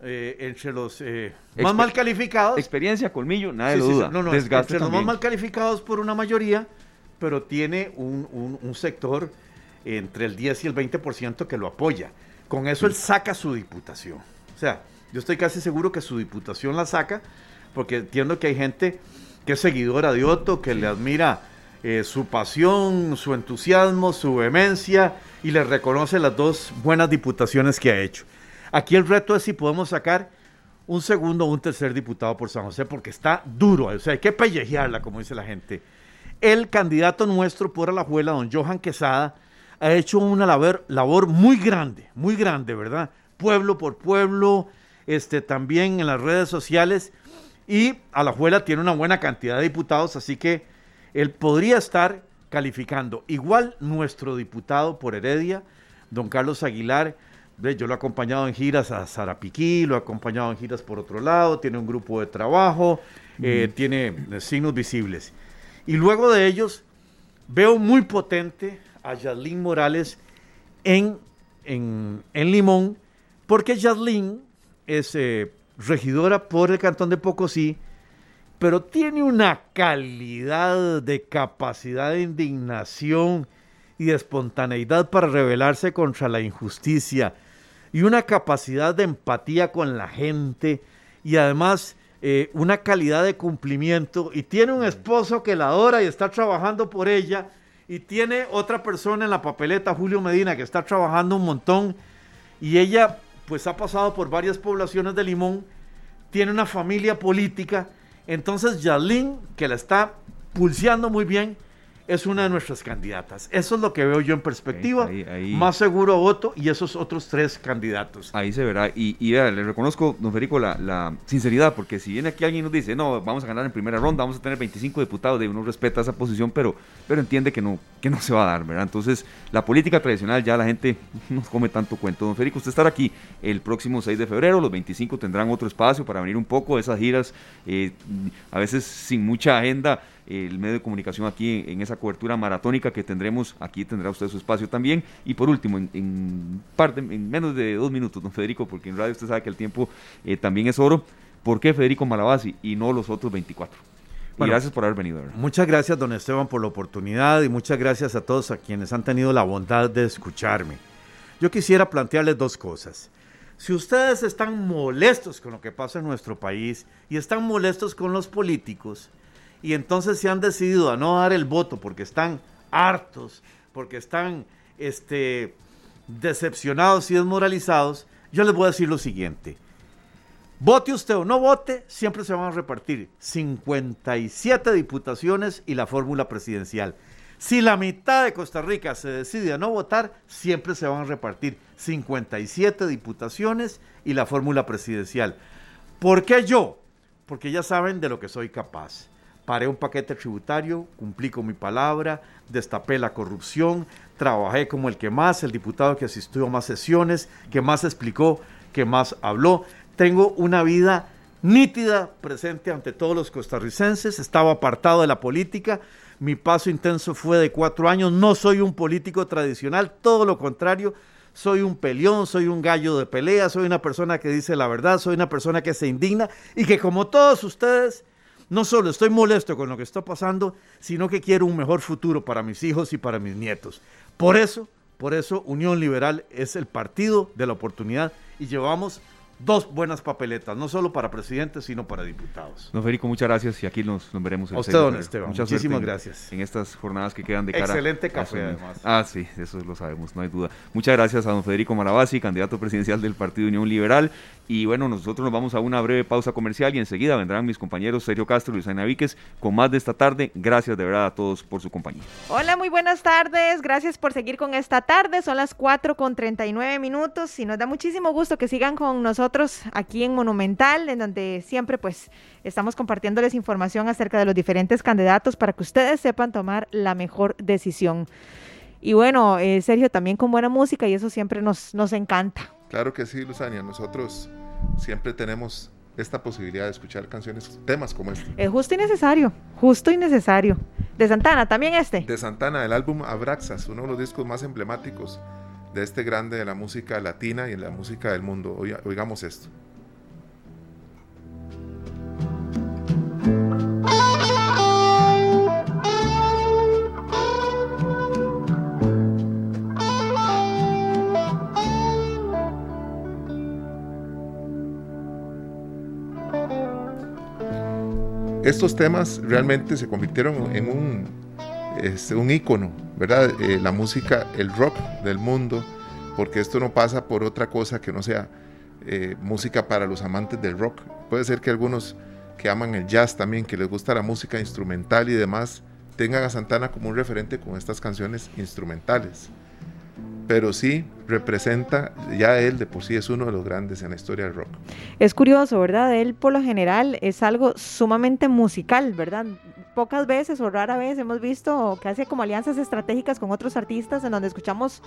Eh, entre los eh, más mal calificados. Experiencia, colmillo, nada de duda. No, no, desgaste entre los más mal calificados por una mayoría pero tiene un, sector entre el 10 y el 20% que lo apoya. Con eso él saca su diputación. O sea, yo estoy casi seguro que su diputación la saca, porque entiendo que hay gente que es seguidora de Otto, que le admira eh, su pasión, su entusiasmo, su vehemencia y le reconoce las dos buenas diputaciones que ha hecho. Aquí el reto es si podemos sacar un segundo o un tercer diputado por San José, porque está duro, o sea, hay que pellejearla, como dice la gente. El candidato nuestro por Alajuela, don Johan Quesada, ha hecho una labor, muy grande, muy grande, ¿verdad? Pueblo por pueblo, este, también en las redes sociales. Y Alajuela tiene una buena cantidad de diputados, así que él podría estar calificando. Igual nuestro diputado por Heredia, don Carlos Aguilar, yo lo he acompañado en giras a Zarapiquí, lo he acompañado en giras por otro lado, tiene un grupo de trabajo, eh, tiene eh, signos visibles. Y luego de ellos, veo muy potente a Yaslin Morales en, en, Limón, porque Yaslin es eh, regidora por el Cantón de Pocosí, pero tiene una calidad de capacidad de indignación y de espontaneidad para rebelarse contra la injusticia y una capacidad de empatía con la gente y además eh, una calidad de cumplimiento. Y tiene un esposo que la adora y está trabajando por ella y tiene otra persona en la papeleta, Julio Medina, que está trabajando un montón y ella pues ha pasado por varias poblaciones de Limón, tiene una familia política, entonces Yalín, que la está pulseando muy bien, es una de nuestras candidatas. Eso es lo que veo yo en perspectiva. Más seguro voto y esos otros tres candidatos. Ahí se verá. Y, le reconozco, don Federico, la, sinceridad, porque si viene aquí alguien y nos dice, no, vamos a ganar en primera ronda, vamos a tener 25 diputados, de uno respeta esa posición, pero, pero entiende que no, que no se va a dar, ¿verdad? Entonces, la política tradicional ya la gente no come tanto cuento. Don Federico, usted estará aquí el próximo 6 de febrero, los 25 tendrán otro espacio para venir un poco, esas giras, eh, a veces sin mucha agenda el medio de comunicación aquí en, esa cobertura maratónica que tendremos. Aquí tendrá usted su espacio también. Y por último, en, parte, en menos de dos minutos, don Federico, porque en radio usted sabe que el tiempo eh, también es oro. ¿Por qué Federico Malabasi y no los otros 24? Y gracias por haber venido. Muchas gracias, don Esteban, por la oportunidad y muchas gracias a todos a quienes han tenido la bondad de escucharme. Yo quisiera plantearles dos cosas. Si ustedes están molestos con lo que pasa en nuestro país y están molestos con los políticos, y entonces se han decidido a no dar el voto porque están hartos, porque están este, decepcionados y desmoralizados, yo les voy a decir lo siguiente. Vote usted o no vote, siempre se van a repartir 57 diputaciones y la fórmula presidencial. Si la mitad de Costa Rica se decide a no votar, siempre se van a repartir 57 diputaciones y la fórmula presidencial. ¿Por qué yo? Porque ya saben de lo que soy capaz paré un paquete tributario, cumplí con mi palabra, destapé la corrupción, trabajé como el que más, el diputado que asistió a más sesiones, que más explicó, que más habló. Tengo una vida nítida, presente ante todos los costarricenses, estaba apartado de la política, mi paso intenso fue de cuatro años, no soy un político tradicional, todo lo contrario, soy un peleón, soy un gallo de pelea, soy una persona que dice la verdad, soy una persona que se indigna y que como todos ustedes no solo estoy molesto con lo que está pasando, sino que quiero un mejor futuro para mis hijos y para mis nietos. Por eso, por eso Unión Liberal es el partido de la oportunidad y llevamos dos buenas papeletas, no solo para presidentes, sino para diputados. Don Federico, muchas gracias y aquí nos, veremos. El a usted, don Esteban. Muchísimas gracias. En estas jornadas que quedan de cara. Excelente café, además. Ah, sí, eso lo sabemos, no hay duda. Muchas gracias a don Federico Marabasi, candidato presidencial del Partido Unión Liberal. Y bueno, nosotros nos vamos a una breve pausa comercial y enseguida vendrán mis compañeros Sergio Castro y Víquez con más de esta tarde. Gracias de verdad a todos por su compañía. Hola, muy buenas tardes. Gracias por seguir con esta tarde. Son las 4 con 39 minutos y nos da muchísimo gusto que sigan con nosotros aquí en Monumental, en donde siempre pues estamos compartiéndoles información acerca de los diferentes candidatos para que ustedes sepan tomar la mejor decisión. Y bueno, eh, Sergio, también con buena música y eso siempre nos, nos encanta. Claro que sí, Luzania. Nosotros siempre tenemos esta posibilidad de escuchar canciones, temas como este. Es justo y necesario, justo y necesario. De Santana, también este. De Santana, el álbum Abraxas, uno de los discos más emblemáticos de este grande de la música latina y en la música del mundo. Oigamos esto. Estos temas realmente se convirtieron en un, este, un ícono, ¿verdad? Eh, la música, el rock del mundo, porque esto no pasa por otra cosa que no sea eh, música para los amantes del rock. Puede ser que algunos que aman el jazz también, que les gusta la música instrumental y demás, tengan a Santana como un referente con estas canciones instrumentales pero sí representa, ya él de por sí es uno de los grandes en la historia del rock. Es curioso, ¿verdad? Él por lo general es algo sumamente musical, ¿verdad? pocas veces o rara vez hemos visto que hace como alianzas estratégicas con otros artistas en donde escuchamos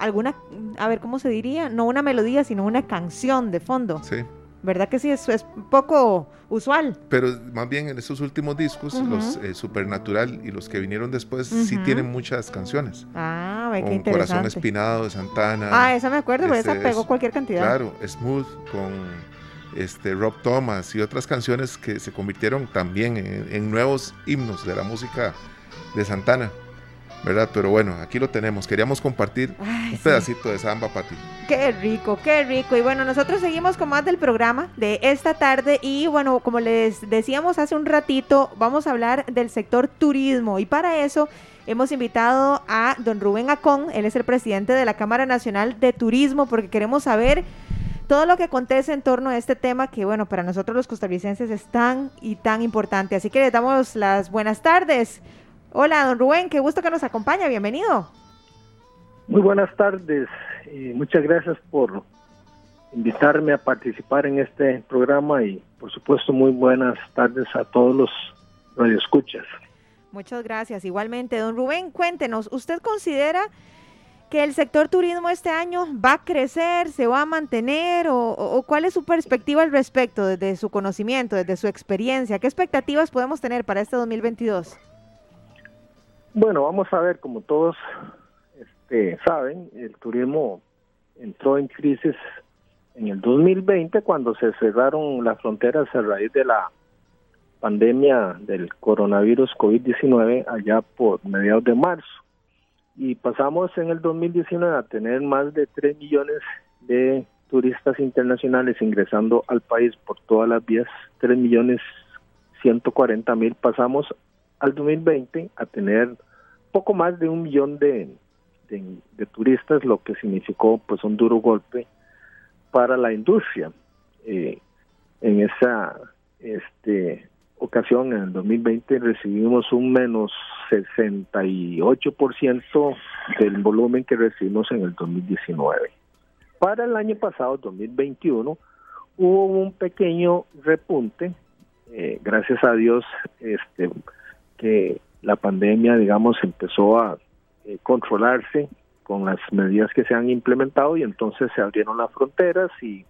alguna, a ver cómo se diría, no una melodía, sino una canción de fondo. Sí. ¿Verdad que sí? Es, es poco usual. Pero más bien en estos últimos discos, los eh, Supernatural y los que vinieron después, sí tienen muchas canciones. Ah, ve qué interesante. Corazón Espinado de Santana. Ah, esa me acuerdo, pero esa este, pegó cualquier cantidad. Claro, Smooth con este, Rob Thomas y otras canciones que se convirtieron también en nuevos himnos de la música de Santana. ¿Verdad? Pero bueno, aquí lo tenemos. Queríamos compartir un pedacito de samba para ti. Qué rico, qué rico. Y bueno, nosotros seguimos con más del programa de esta tarde y bueno, como les decíamos hace un ratito, vamos a hablar del sector turismo y para eso hemos invitado a don Rubén Acón, él es el presidente de la Cámara Nacional de Turismo porque queremos saber todo lo que acontece en torno a este tema que, bueno, para nosotros los costarricenses es tan y tan importante. Así que le damos las buenas tardes. Hola, don Rubén, qué gusto que nos acompaña, bienvenido. Muy buenas tardes, y muchas gracias por invitarme a participar en este programa y por supuesto muy buenas tardes a todos los radioescuchas. Muchas gracias. Igualmente, don Rubén, cuéntenos, ¿usted considera que el sector turismo este año va a crecer, se va a mantener o, o, cuál es su perspectiva al respecto desde su conocimiento, desde su experiencia? ¿Qué expectativas podemos tener para este 2022? Bueno, vamos a ver, como todos este, saben, el turismo entró en crisis en el 2020 cuando se cerraron las fronteras a raíz de la pandemia del coronavirus COVID-19 allá por mediados de marzo. Y pasamos en el 2019 a tener más de 3 millones de turistas internacionales ingresando al país por todas las vías, 3 millones 140 mil. Pasamos al 2020 a tener poco más de un millón de, de, turistas, lo que significó pues un duro golpe para la industria. Eh, en esa este, ocasión, en el 2020, recibimos un menos 68% del volumen que recibimos en el 2019. Para el año pasado, 2021, hubo un pequeño repunte, eh, gracias a Dios, este, que la pandemia, digamos, empezó a eh, controlarse con las medidas que se han implementado y entonces se abrieron las fronteras y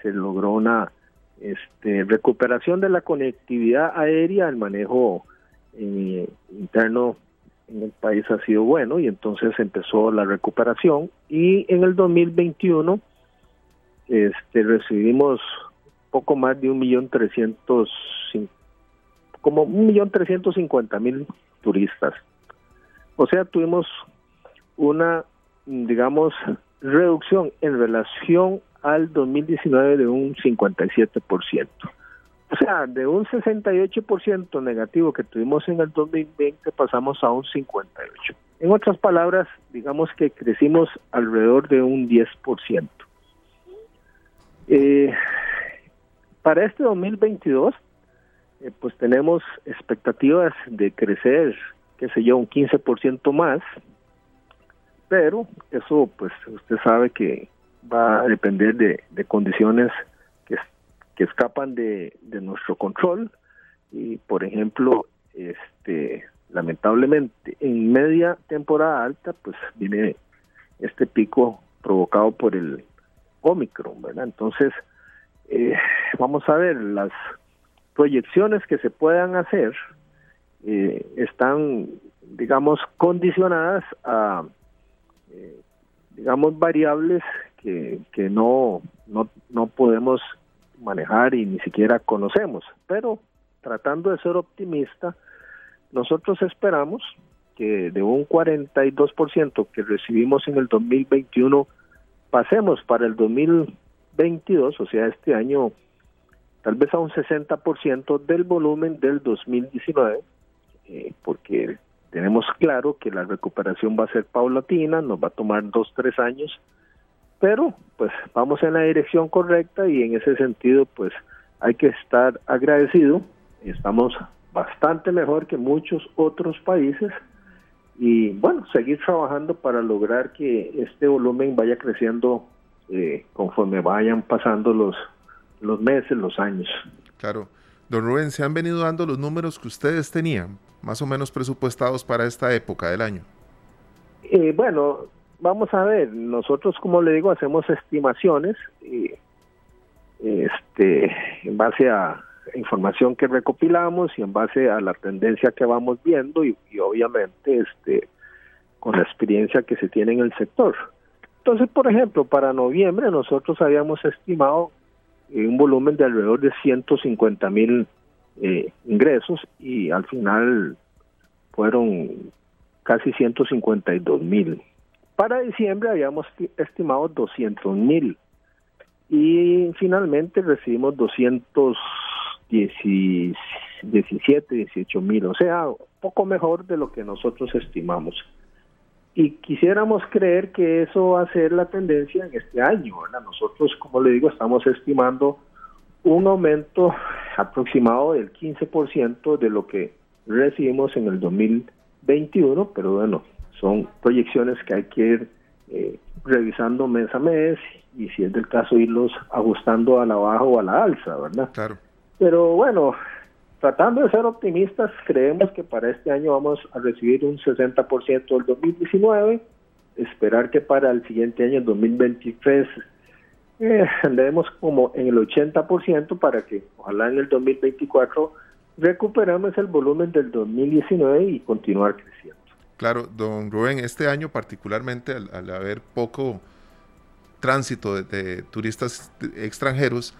se logró una este, recuperación de la conectividad aérea, el manejo eh, interno en el país ha sido bueno y entonces empezó la recuperación. Y en el 2021 este, recibimos poco más de un millón trescientos como un millón trescientos cincuenta mil turistas. O sea, tuvimos una, digamos, reducción en relación al 2019 de un 57%. O sea, de un 68% negativo que tuvimos en el 2020 pasamos a un 58%. En otras palabras, digamos que crecimos alrededor de un 10%. Eh, para este 2022 eh, pues tenemos expectativas de crecer, qué sé yo, un 15% más, pero eso pues usted sabe que va a depender de, condiciones que, que escapan de, de nuestro control y por ejemplo este lamentablemente en media temporada alta pues viene este pico provocado por el Omicron, ¿verdad? Entonces, eh, vamos a ver, las proyecciones que se puedan hacer eh, están, digamos, condicionadas a, eh, digamos, variables que, que no, no, no podemos manejar y ni siquiera conocemos. Pero tratando de ser optimista, nosotros esperamos que de un 42% que recibimos en el 2021 pasemos para el 2022, o sea, este año tal vez a un 60% del volumen del 2019, eh, porque tenemos claro que la recuperación va a ser paulatina, nos va a tomar dos, tres años, pero pues vamos en la dirección correcta y en ese sentido pues hay que estar agradecido, estamos bastante mejor que muchos otros países y bueno, seguir trabajando para lograr que este volumen vaya creciendo eh, conforme vayan pasando los los meses, los años. Claro. Don Rubén, ¿se han venido dando los números que ustedes tenían, más o menos presupuestados para esta época del año? Eh, bueno, vamos a ver, nosotros como le digo hacemos estimaciones este, en base a información que recopilamos y en base a la tendencia que vamos viendo y, obviamente este, con la experiencia que se tiene en el sector. Entonces, por ejemplo, para noviembre nosotros habíamos estimado un volumen de alrededor de 150 mil eh, ingresos y al final fueron casi 152 mil. Para diciembre habíamos estimado 200 mil y finalmente recibimos 217, 18 mil, o sea, poco mejor de lo que nosotros estimamos. Y quisiéramos creer que eso va a ser la tendencia en este año. Nosotros, como le digo, estamos estimando un aumento aproximado del 15% de lo que recibimos en el 2021, pero bueno, son proyecciones que hay que ir eh, revisando mes a mes y si es del caso irlos ajustando a la baja o a la alza, ¿verdad? Claro. Pero bueno, tratando de ser optimistas, creemos que para este año vamos a recibir un 60% del 2019, esperar que para el siguiente año, el 2023, eh, andemos como en el 80% para que ojalá en el 2024 recuperemos el volumen del 2019 y continuar creciendo. Claro, don Rubén, este año particularmente al, haber poco tránsito de, turistas extranjeros,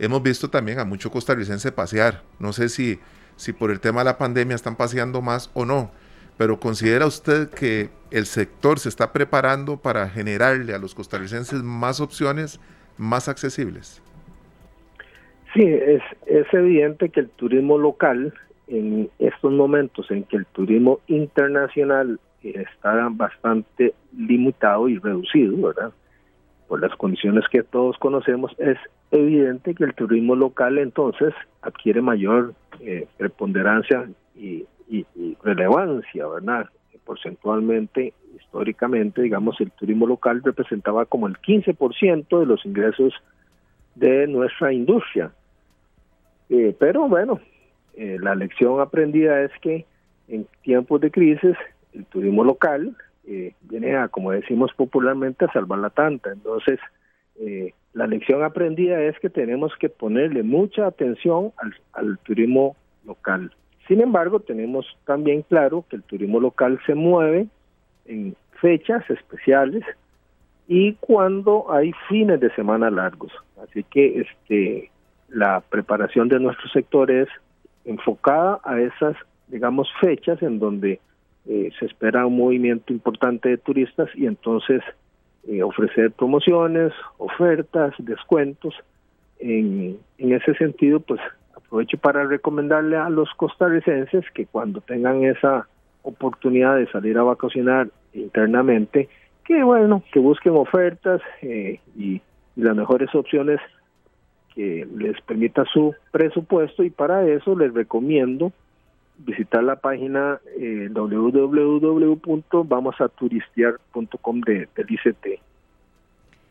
hemos visto también a mucho costarricense pasear. No sé si, si por el tema de la pandemia están paseando más o no, pero ¿considera usted que el sector se está preparando para generarle a los costarricenses más opciones más accesibles? Sí, es evidente que el turismo local en estos momentos en que el turismo internacional está bastante limitado y reducido, ¿verdad? Por las condiciones que todos conocemos, es evidente que el turismo local entonces adquiere mayor eh, preponderancia y, relevancia, ¿verdad? Porcentualmente, históricamente, digamos, el turismo local representaba como el 15% de los ingresos de nuestra industria. Eh, pero bueno, eh, la lección aprendida es que en tiempos de crisis el turismo local eh, viene a, como decimos popularmente, a salvar la tanta. Entonces, eh, la lección aprendida es que tenemos que ponerle mucha atención al, turismo local. Sin embargo, tenemos también claro que el turismo local se mueve en fechas especiales y cuando hay fines de semana largos. Así que este la preparación de nuestro sector es enfocada a esas, digamos, fechas en donde eh, se espera un movimiento importante de turistas y entonces eh, ofrecer promociones, ofertas, descuentos. En, en ese sentido, pues aprovecho para recomendarle a los costarricenses que cuando tengan esa oportunidad de salir a vacacionar internamente, que bueno, que busquen ofertas eh, y las mejores opciones que les permita su presupuesto y para eso les recomiendo visitar la página eh, www.vamosaturistear.com de, del ICT.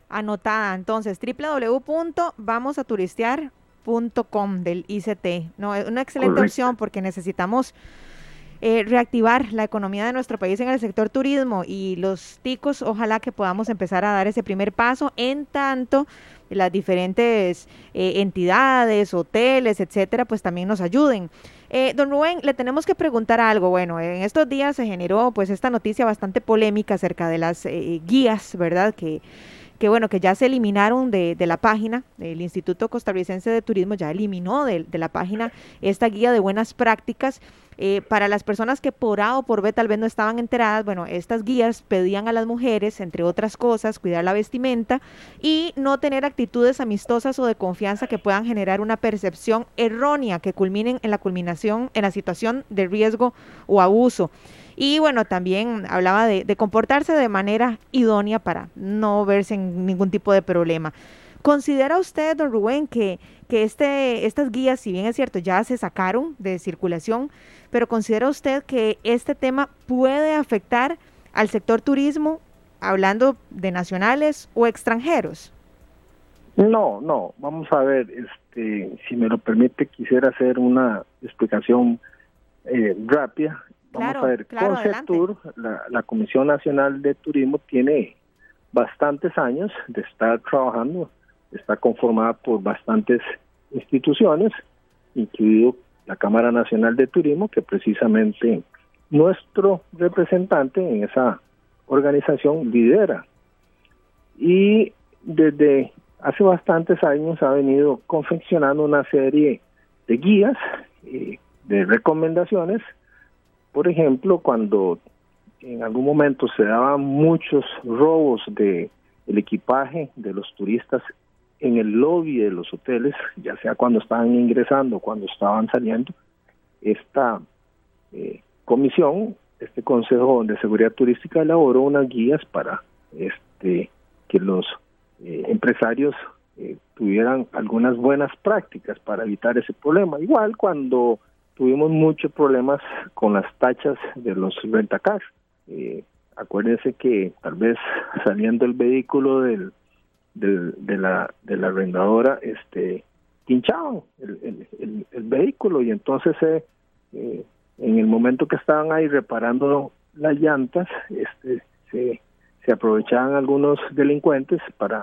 Anotada entonces, www.vamosaturistear.com del ICT. No, es una excelente opción porque necesitamos eh, reactivar la economía de nuestro país en el sector turismo y los ticos, ojalá que podamos empezar a dar ese primer paso en tanto las diferentes eh, entidades, hoteles, etcétera, pues también nos ayuden. Eh, don Rubén, le tenemos que preguntar algo. Bueno, en estos días se generó pues esta noticia bastante polémica acerca de las eh, guías, ¿verdad? Que, que bueno, que ya se eliminaron de, de, la página, el Instituto Costarricense de Turismo ya eliminó de, de la página esta guía de buenas prácticas eh, para las personas que por A o por B tal vez no estaban enteradas, bueno, estas guías pedían a las mujeres, entre otras cosas, cuidar la vestimenta y no tener actitudes amistosas o de confianza que puedan generar una percepción errónea que culminen en la culminación, en la situación de riesgo o abuso. Y bueno, también hablaba de, de comportarse de manera idónea para no verse en ningún tipo de problema. ¿Considera usted, don Rubén, que, que este, estas guías, si bien es cierto, ya se sacaron de circulación, pero considera usted que este tema puede afectar al sector turismo, hablando de nacionales o extranjeros? No, no, vamos a ver, este, si me lo permite, quisiera hacer una explicación eh, rápida. Vamos a ver, Conceptur, la, la Comisión Nacional de Turismo, tiene bastantes años de estar trabajando, está conformada por bastantes instituciones, incluido la Cámara Nacional de Turismo, que precisamente nuestro representante en esa organización lidera. Y desde hace bastantes años ha venido confeccionando una serie de guías, eh, de recomendaciones. Por ejemplo, cuando en algún momento se daban muchos robos de el equipaje de los turistas en el lobby de los hoteles, ya sea cuando estaban ingresando, cuando estaban saliendo, esta eh, comisión, este Consejo de Seguridad Turística elaboró unas guías para este que los eh, empresarios eh, tuvieran algunas buenas prácticas para evitar ese problema. Igual cuando tuvimos muchos problemas con las tachas de los rentacars. Eh, acuérdense que tal vez saliendo el vehículo del, de la de la arrendadora este pinchaban el, el, vehículo y entonces eh, en el momento que estaban ahí reparando las llantas este se, aprovechaban algunos delincuentes para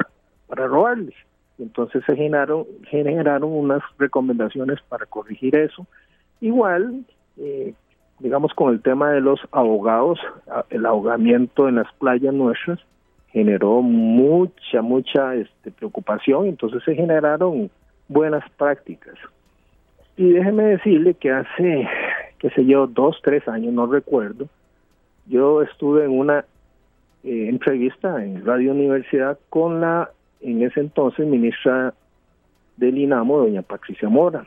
para robarles. Entonces se generaron generaron unas recomendaciones para corregir eso. Igual eh, digamos con el tema de los ahogados el ahogamiento en las playas nuestras generó mucha, mucha este, preocupación, entonces se generaron buenas prácticas. Y déjeme decirle que hace, qué sé yo, dos, tres años, no recuerdo, yo estuve en una eh, entrevista en Radio Universidad con la, en ese entonces, ministra del INAMO, doña Patricia Mora,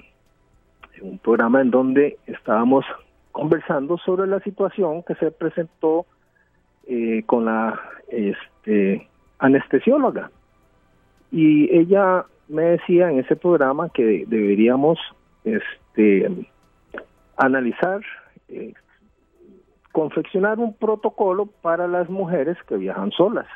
en un programa en donde estábamos conversando sobre la situación que se presentó eh, con la este, anestesióloga. Y ella me decía en ese programa que deberíamos este, analizar, eh, confeccionar un protocolo para las mujeres que viajan solas.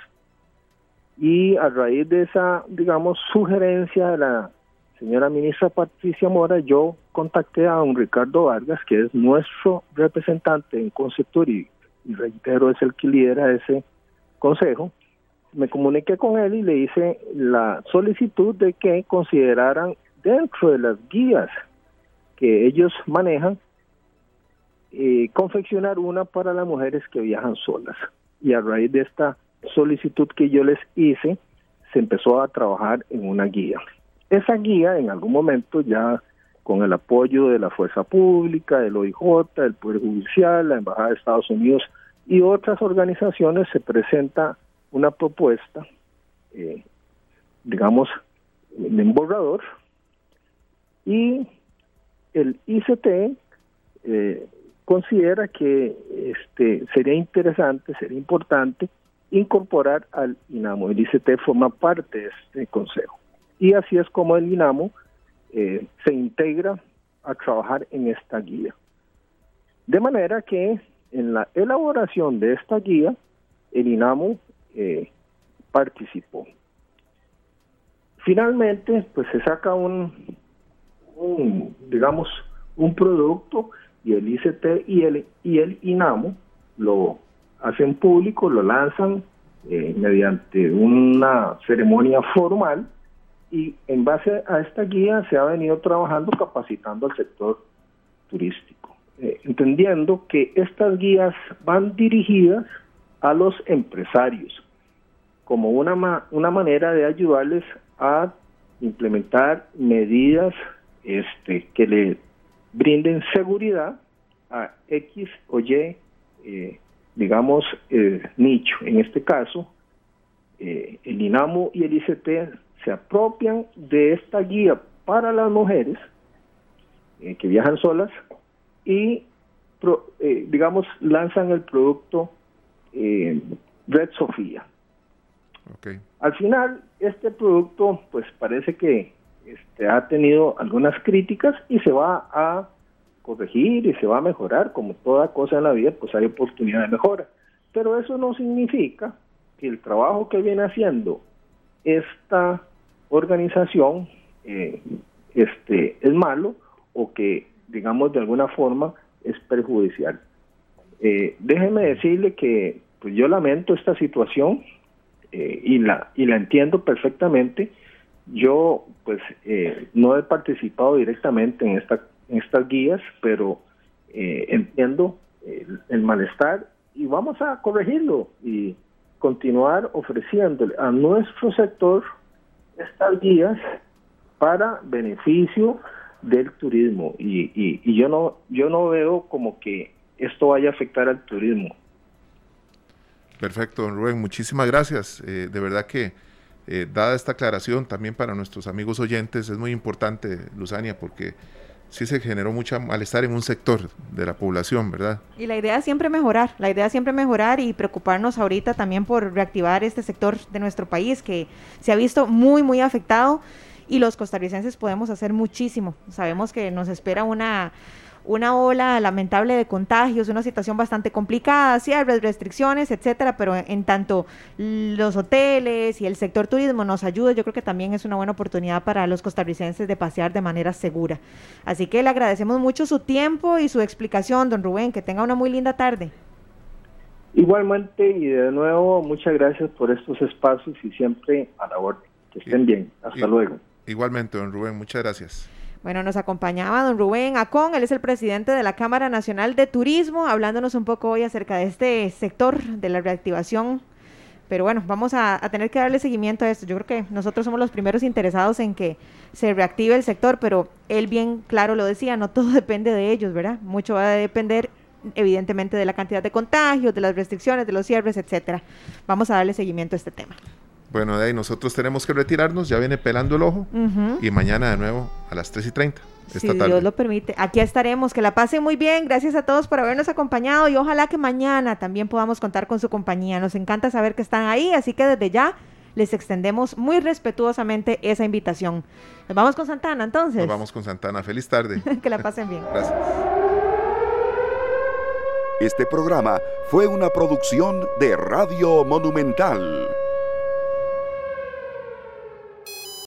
Y a raíz de esa, digamos, sugerencia de la señora ministra Patricia Mora, yo contacté a un Ricardo Vargas, que es nuestro representante en Conceptor y, y reitero, es el que lidera ese consejo, me comuniqué con él y le hice la solicitud de que consideraran dentro de las guías que ellos manejan, eh, confeccionar una para las mujeres que viajan solas. Y a raíz de esta solicitud que yo les hice, se empezó a trabajar en una guía. Esa guía en algún momento ya con el apoyo de la Fuerza Pública, del OIJ, del Poder Judicial, la Embajada de Estados Unidos y otras organizaciones se presenta una propuesta, eh, digamos, en borrador, y el ICT eh, considera que este sería interesante, sería importante incorporar al INAMO. El ICT forma parte de este consejo. Y así es como el INAMO eh, se integra a trabajar en esta guía. De manera que en la elaboración de esta guía, el INAMO eh, participó. Finalmente, pues se saca un, digamos, un producto y el ICT y el, y el INAMO lo hacen público, lo lanzan eh, mediante una ceremonia formal y en base a esta guía se ha venido trabajando capacitando al sector turístico. Eh, entendiendo que estas guías van dirigidas a los empresarios como una, una manera de ayudarles a implementar medidas este, que le brinden seguridad a X o Y, eh, digamos, eh, nicho. En este caso, el INAMO y el ICT se apropian de esta guía para las mujeres que viajan solas y, eh, digamos, lanzan el producto eh, Red Sofía. Al final, este producto, pues parece que este, ha tenido algunas críticas y se va a corregir y se va a mejorar, como toda cosa en la vida, pues hay oportunidad de mejora. Pero eso no significa que el trabajo que viene haciendo esta organización eh, este, es malo o que, digamos, de alguna forma es perjudicial. Eh, déjeme decirle que pues yo lamento esta situación eh, y, la, y la entiendo perfectamente. Yo pues eh, no he participado directamente en, esta, en estas guías, pero entiendo el, el, malestar y vamos a corregirlo y continuar ofreciéndole a nuestro sector estas guías para beneficio del turismo y, y, yo no yo no veo como que esto vaya a afectar al turismo Perfecto, don Rubén, muchísimas gracias. Eh, de verdad que, eh, dada esta aclaración también para nuestros amigos oyentes, es muy importante, Luzania, porque sí se generó mucha malestar en un sector de la población, ¿verdad? Y la idea es siempre mejorar, la idea es siempre mejorar y preocuparnos ahorita también por reactivar este sector de nuestro país que se ha visto muy, muy afectado y los costarricenses podemos hacer muchísimo. Sabemos que nos espera una una ola lamentable de contagios, una situación bastante complicada, cierres, restricciones, etcétera, pero en tanto los hoteles y el sector turismo nos ayuda, yo creo que también es una buena oportunidad para los costarricenses de pasear de manera segura. Así que le agradecemos mucho su tiempo y su explicación, don Rubén, que tenga una muy linda tarde. Igualmente y de nuevo muchas gracias por estos espacios y siempre a la orden. Que estén bien. Hasta luego. Igualmente, don Rubén, muchas gracias. Bueno, nos acompañaba don Rubén Acón, él es el presidente de la Cámara Nacional de Turismo, hablándonos un poco hoy acerca de este sector de la reactivación. Pero bueno, vamos a, tener que darle seguimiento a esto. Yo creo que nosotros somos los primeros interesados en que se reactive el sector, pero él bien claro lo decía, no todo depende de ellos, ¿verdad? Mucho va a depender evidentemente de la cantidad de contagios, de las restricciones, de los cierres, etcétera. Vamos a darle seguimiento a este tema. Bueno, de ahí nosotros tenemos que retirarnos, ya viene pelando el ojo uh -huh. y mañana de nuevo a las 3 y 30. Esta si tarde. Dios lo permite. Aquí estaremos, que la pasen muy bien. Gracias a todos por habernos acompañado y ojalá que mañana también podamos contar con su compañía. Nos encanta saber que están ahí, así que desde ya les extendemos muy respetuosamente esa invitación. Nos vamos con Santana entonces. Nos vamos con Santana. Feliz tarde. que la pasen bien. Gracias. Este programa fue una producción de Radio Monumental.